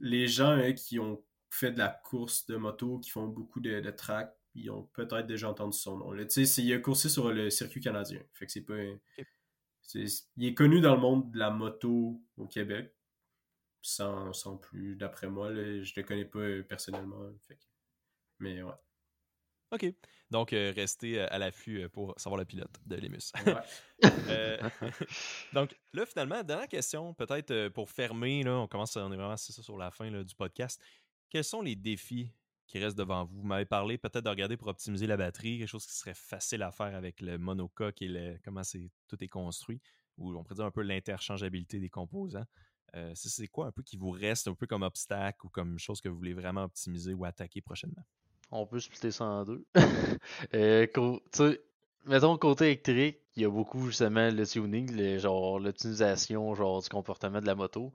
les gens qui ont fait de la course de moto, qui font beaucoup de, de track, ils ont peut-être déjà entendu son nom. Tu sais, il a coursé sur le circuit canadien. Fait que c'est pas. il est connu dans le monde de la moto au Québec. Sans, plus, d'après moi. je le connais pas euh, personnellement. Mais ouais. OK. Donc, euh, restez euh, à l'affût euh, pour savoir le pilote de l'Emus. donc, là, finalement, dernière question, peut-être pour fermer, là, on commence, on est vraiment ça sur la fin du podcast. Quels sont les défis qui restent devant vous? Vous m'avez parlé peut-être de regarder pour optimiser la batterie, quelque chose qui serait facile à faire avec le monocoque et le, comment c'est, tout est construit, ou on pourrait dire un peu l'interchangeabilité des composants. c'est quoi un peu qui vous reste un peu comme obstacle ou comme chose que vous voulez vraiment optimiser ou attaquer prochainement? On peut splitter ça en deux. euh, mettons côté électrique, il y a beaucoup justement le tuning, genre l'optimisation genre du comportement de la moto.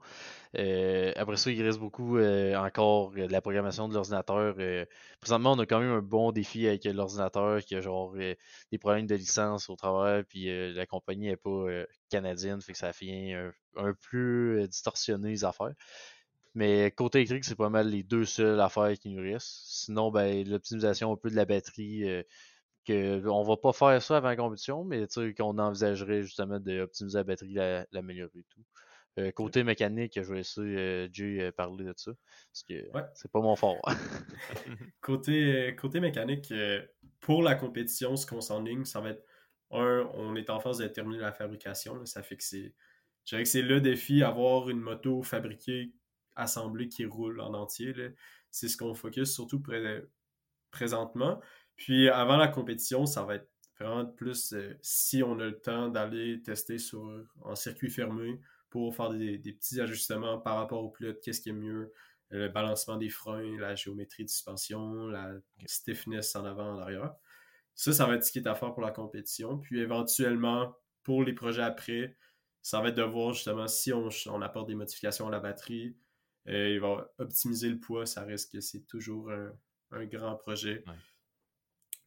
Euh, après ça, il reste beaucoup euh, encore de la programmation de l'ordinateur. Euh, présentement, on a quand même un bon défi avec l'ordinateur qui a genre des problèmes de licence au travail, puis la compagnie n'est pas canadienne, fait que ça fait un, un peu distorsionner les affaires. Mais côté électrique, c'est pas mal les deux seules affaires qui nous restent. Sinon, ben, l'optimisation un peu de la batterie, que on va pas faire ça avant la compétition, mais qu'on envisagerait justement d'optimiser la batterie, l'améliorer et tout. Euh, côté mécanique, je vais laisser euh, Jay euh, parler de ça. Parce que c'est pas mon fort. côté, côté mécanique, pour la compétition, ce qu'on s'enligne, ça va être un, on est en phase de terminer la fabrication. ça fait que c'est. Je dirais que c'est le défi, avoir une moto fabriquée, assemblée qui roule en entier. C'est ce qu'on focus surtout présentement. Puis avant la compétition, ça va être vraiment plus euh, si on a le temps d'aller tester sur en circuit fermé pour faire des, petits ajustements par rapport au pilote, qu'est-ce qui est mieux, le balancement des freins, la géométrie de suspension, la stiffness en avant, en arrière. Ça, ça va être ce qui est à faire pour la compétition. Puis éventuellement, pour les projets après, ça va être de voir justement si on, apporte des modifications à la batterie. Euh, il va optimiser le poids, ça reste que c'est toujours un, grand projet.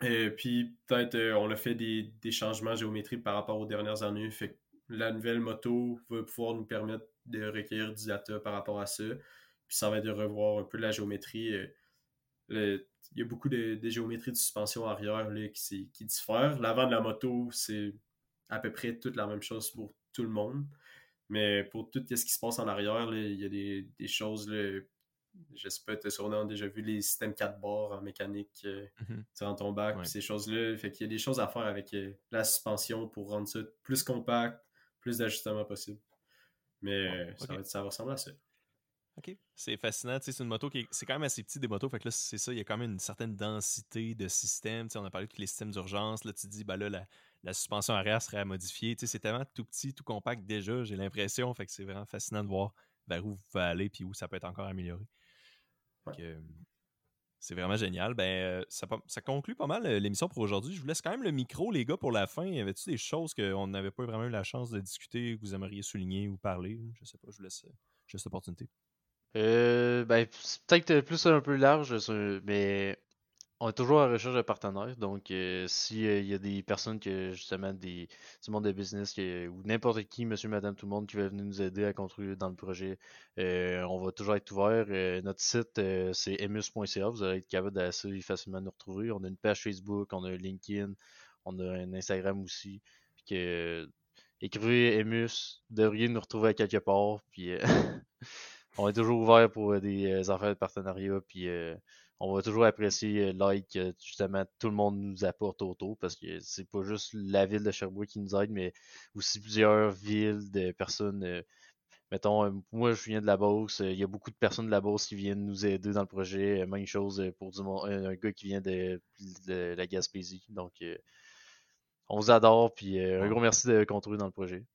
Et puis peut-être euh, on a fait des, changements géométriques par rapport aux dernières années. Fait que la nouvelle moto va pouvoir nous permettre de recueillir du data par rapport à ça. Puis ça va être de revoir un peu la géométrie. Euh, il y a beaucoup de, géométries de suspension arrière là, qui, qui diffèrent. L'avant de la moto, c'est à peu près toute la même chose pour tout le monde. Mais pour tout ce qui se passe en arrière, il y a des, des choses je sais pas, tu as déjà vu les systèmes 4 bords en mécanique euh, mhm. dans ton bac, ces choses-là. Fait qu'il y a des choses à faire avec euh, la suspension pour rendre ça plus compact, plus d'ajustements possible. Mais euh, ça, va, ça, ressembler à ça. OK. C'est fascinant. C'est une moto qui c'est quand même assez petit des motos. Fait que là, c'est ça, il y a quand même une certaine densité de systèmes. on a parlé de tous les systèmes d'urgence. Là, tu dis, bah là, la, suspension arrière serait à modifier. C'est tellement tout petit, tout compact déjà, j'ai l'impression. Fait que c'est vraiment fascinant de voir vers où vous pouvez aller puis où ça peut être encore amélioré c'est vraiment génial. Ben, ça, ça, conclut pas mal l'émission pour aujourd'hui. Je vous laisse quand même le micro, les gars, pour la fin. Y avait-tu des choses qu'on n'avait pas vraiment eu la chance de discuter, que vous aimeriez souligner ou parler? Je sais pas, je vous laisse, juste l'opportunité. Euh, ben, peut-être plus un peu large, mais on est toujours à la recherche de partenaires. Donc, euh, s'il euh, y a des personnes que, justement, des, du monde de business ou n'importe qui, monsieur, madame, tout le monde qui veut venir nous aider à construire dans le projet, euh, on va toujours être ouvert. notre site, c'est emus.ca. Vous allez être capable d'assez facilement nous retrouver. On a une page Facebook, on a un LinkedIn, on a un Instagram aussi. Puis que, écrivez Emus, devriez nous retrouver à quelque part. Puis, on est toujours ouvert pour des affaires de partenariat. Puis, on va toujours apprécier euh, like que justement tout le monde nous apporte autour parce que c'est pas juste la ville de Sherbrooke qui nous aide, mais aussi plusieurs villes de personnes. Euh, mettons, euh, moi je viens de la Beauce, il y a beaucoup de personnes de la Beauce qui viennent nous aider dans le projet. Même chose pour du, un gars qui vient de, la Gaspésie. Donc on vous adore, puis un gros merci de contribuer dans le projet.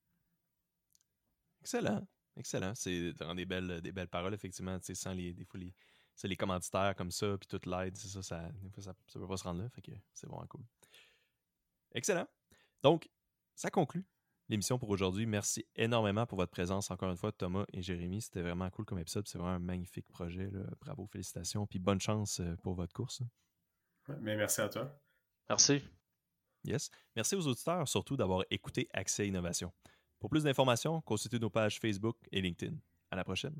Excellent. Excellent. C'est des belles, des belles paroles, effectivement, sans les, des fois les, c'est les commanditaires comme ça, puis toute l'aide, c'est ça, ça, ça, ça peut pas se rendre là, fait que c'est vraiment cool. Excellent. Donc, ça conclut l'émission pour aujourd'hui. Merci énormément pour votre présence encore une fois, Thomas et Jérémy. C'était vraiment cool comme épisode. C'est vraiment un magnifique projet. Bravo, félicitations. Puis bonne chance euh, pour votre course. Mais merci à toi. Merci. Yes. Merci aux auditeurs surtout d'avoir écouté Accès Innovation. Pour plus d'informations, consultez nos pages Facebook et LinkedIn. À la prochaine.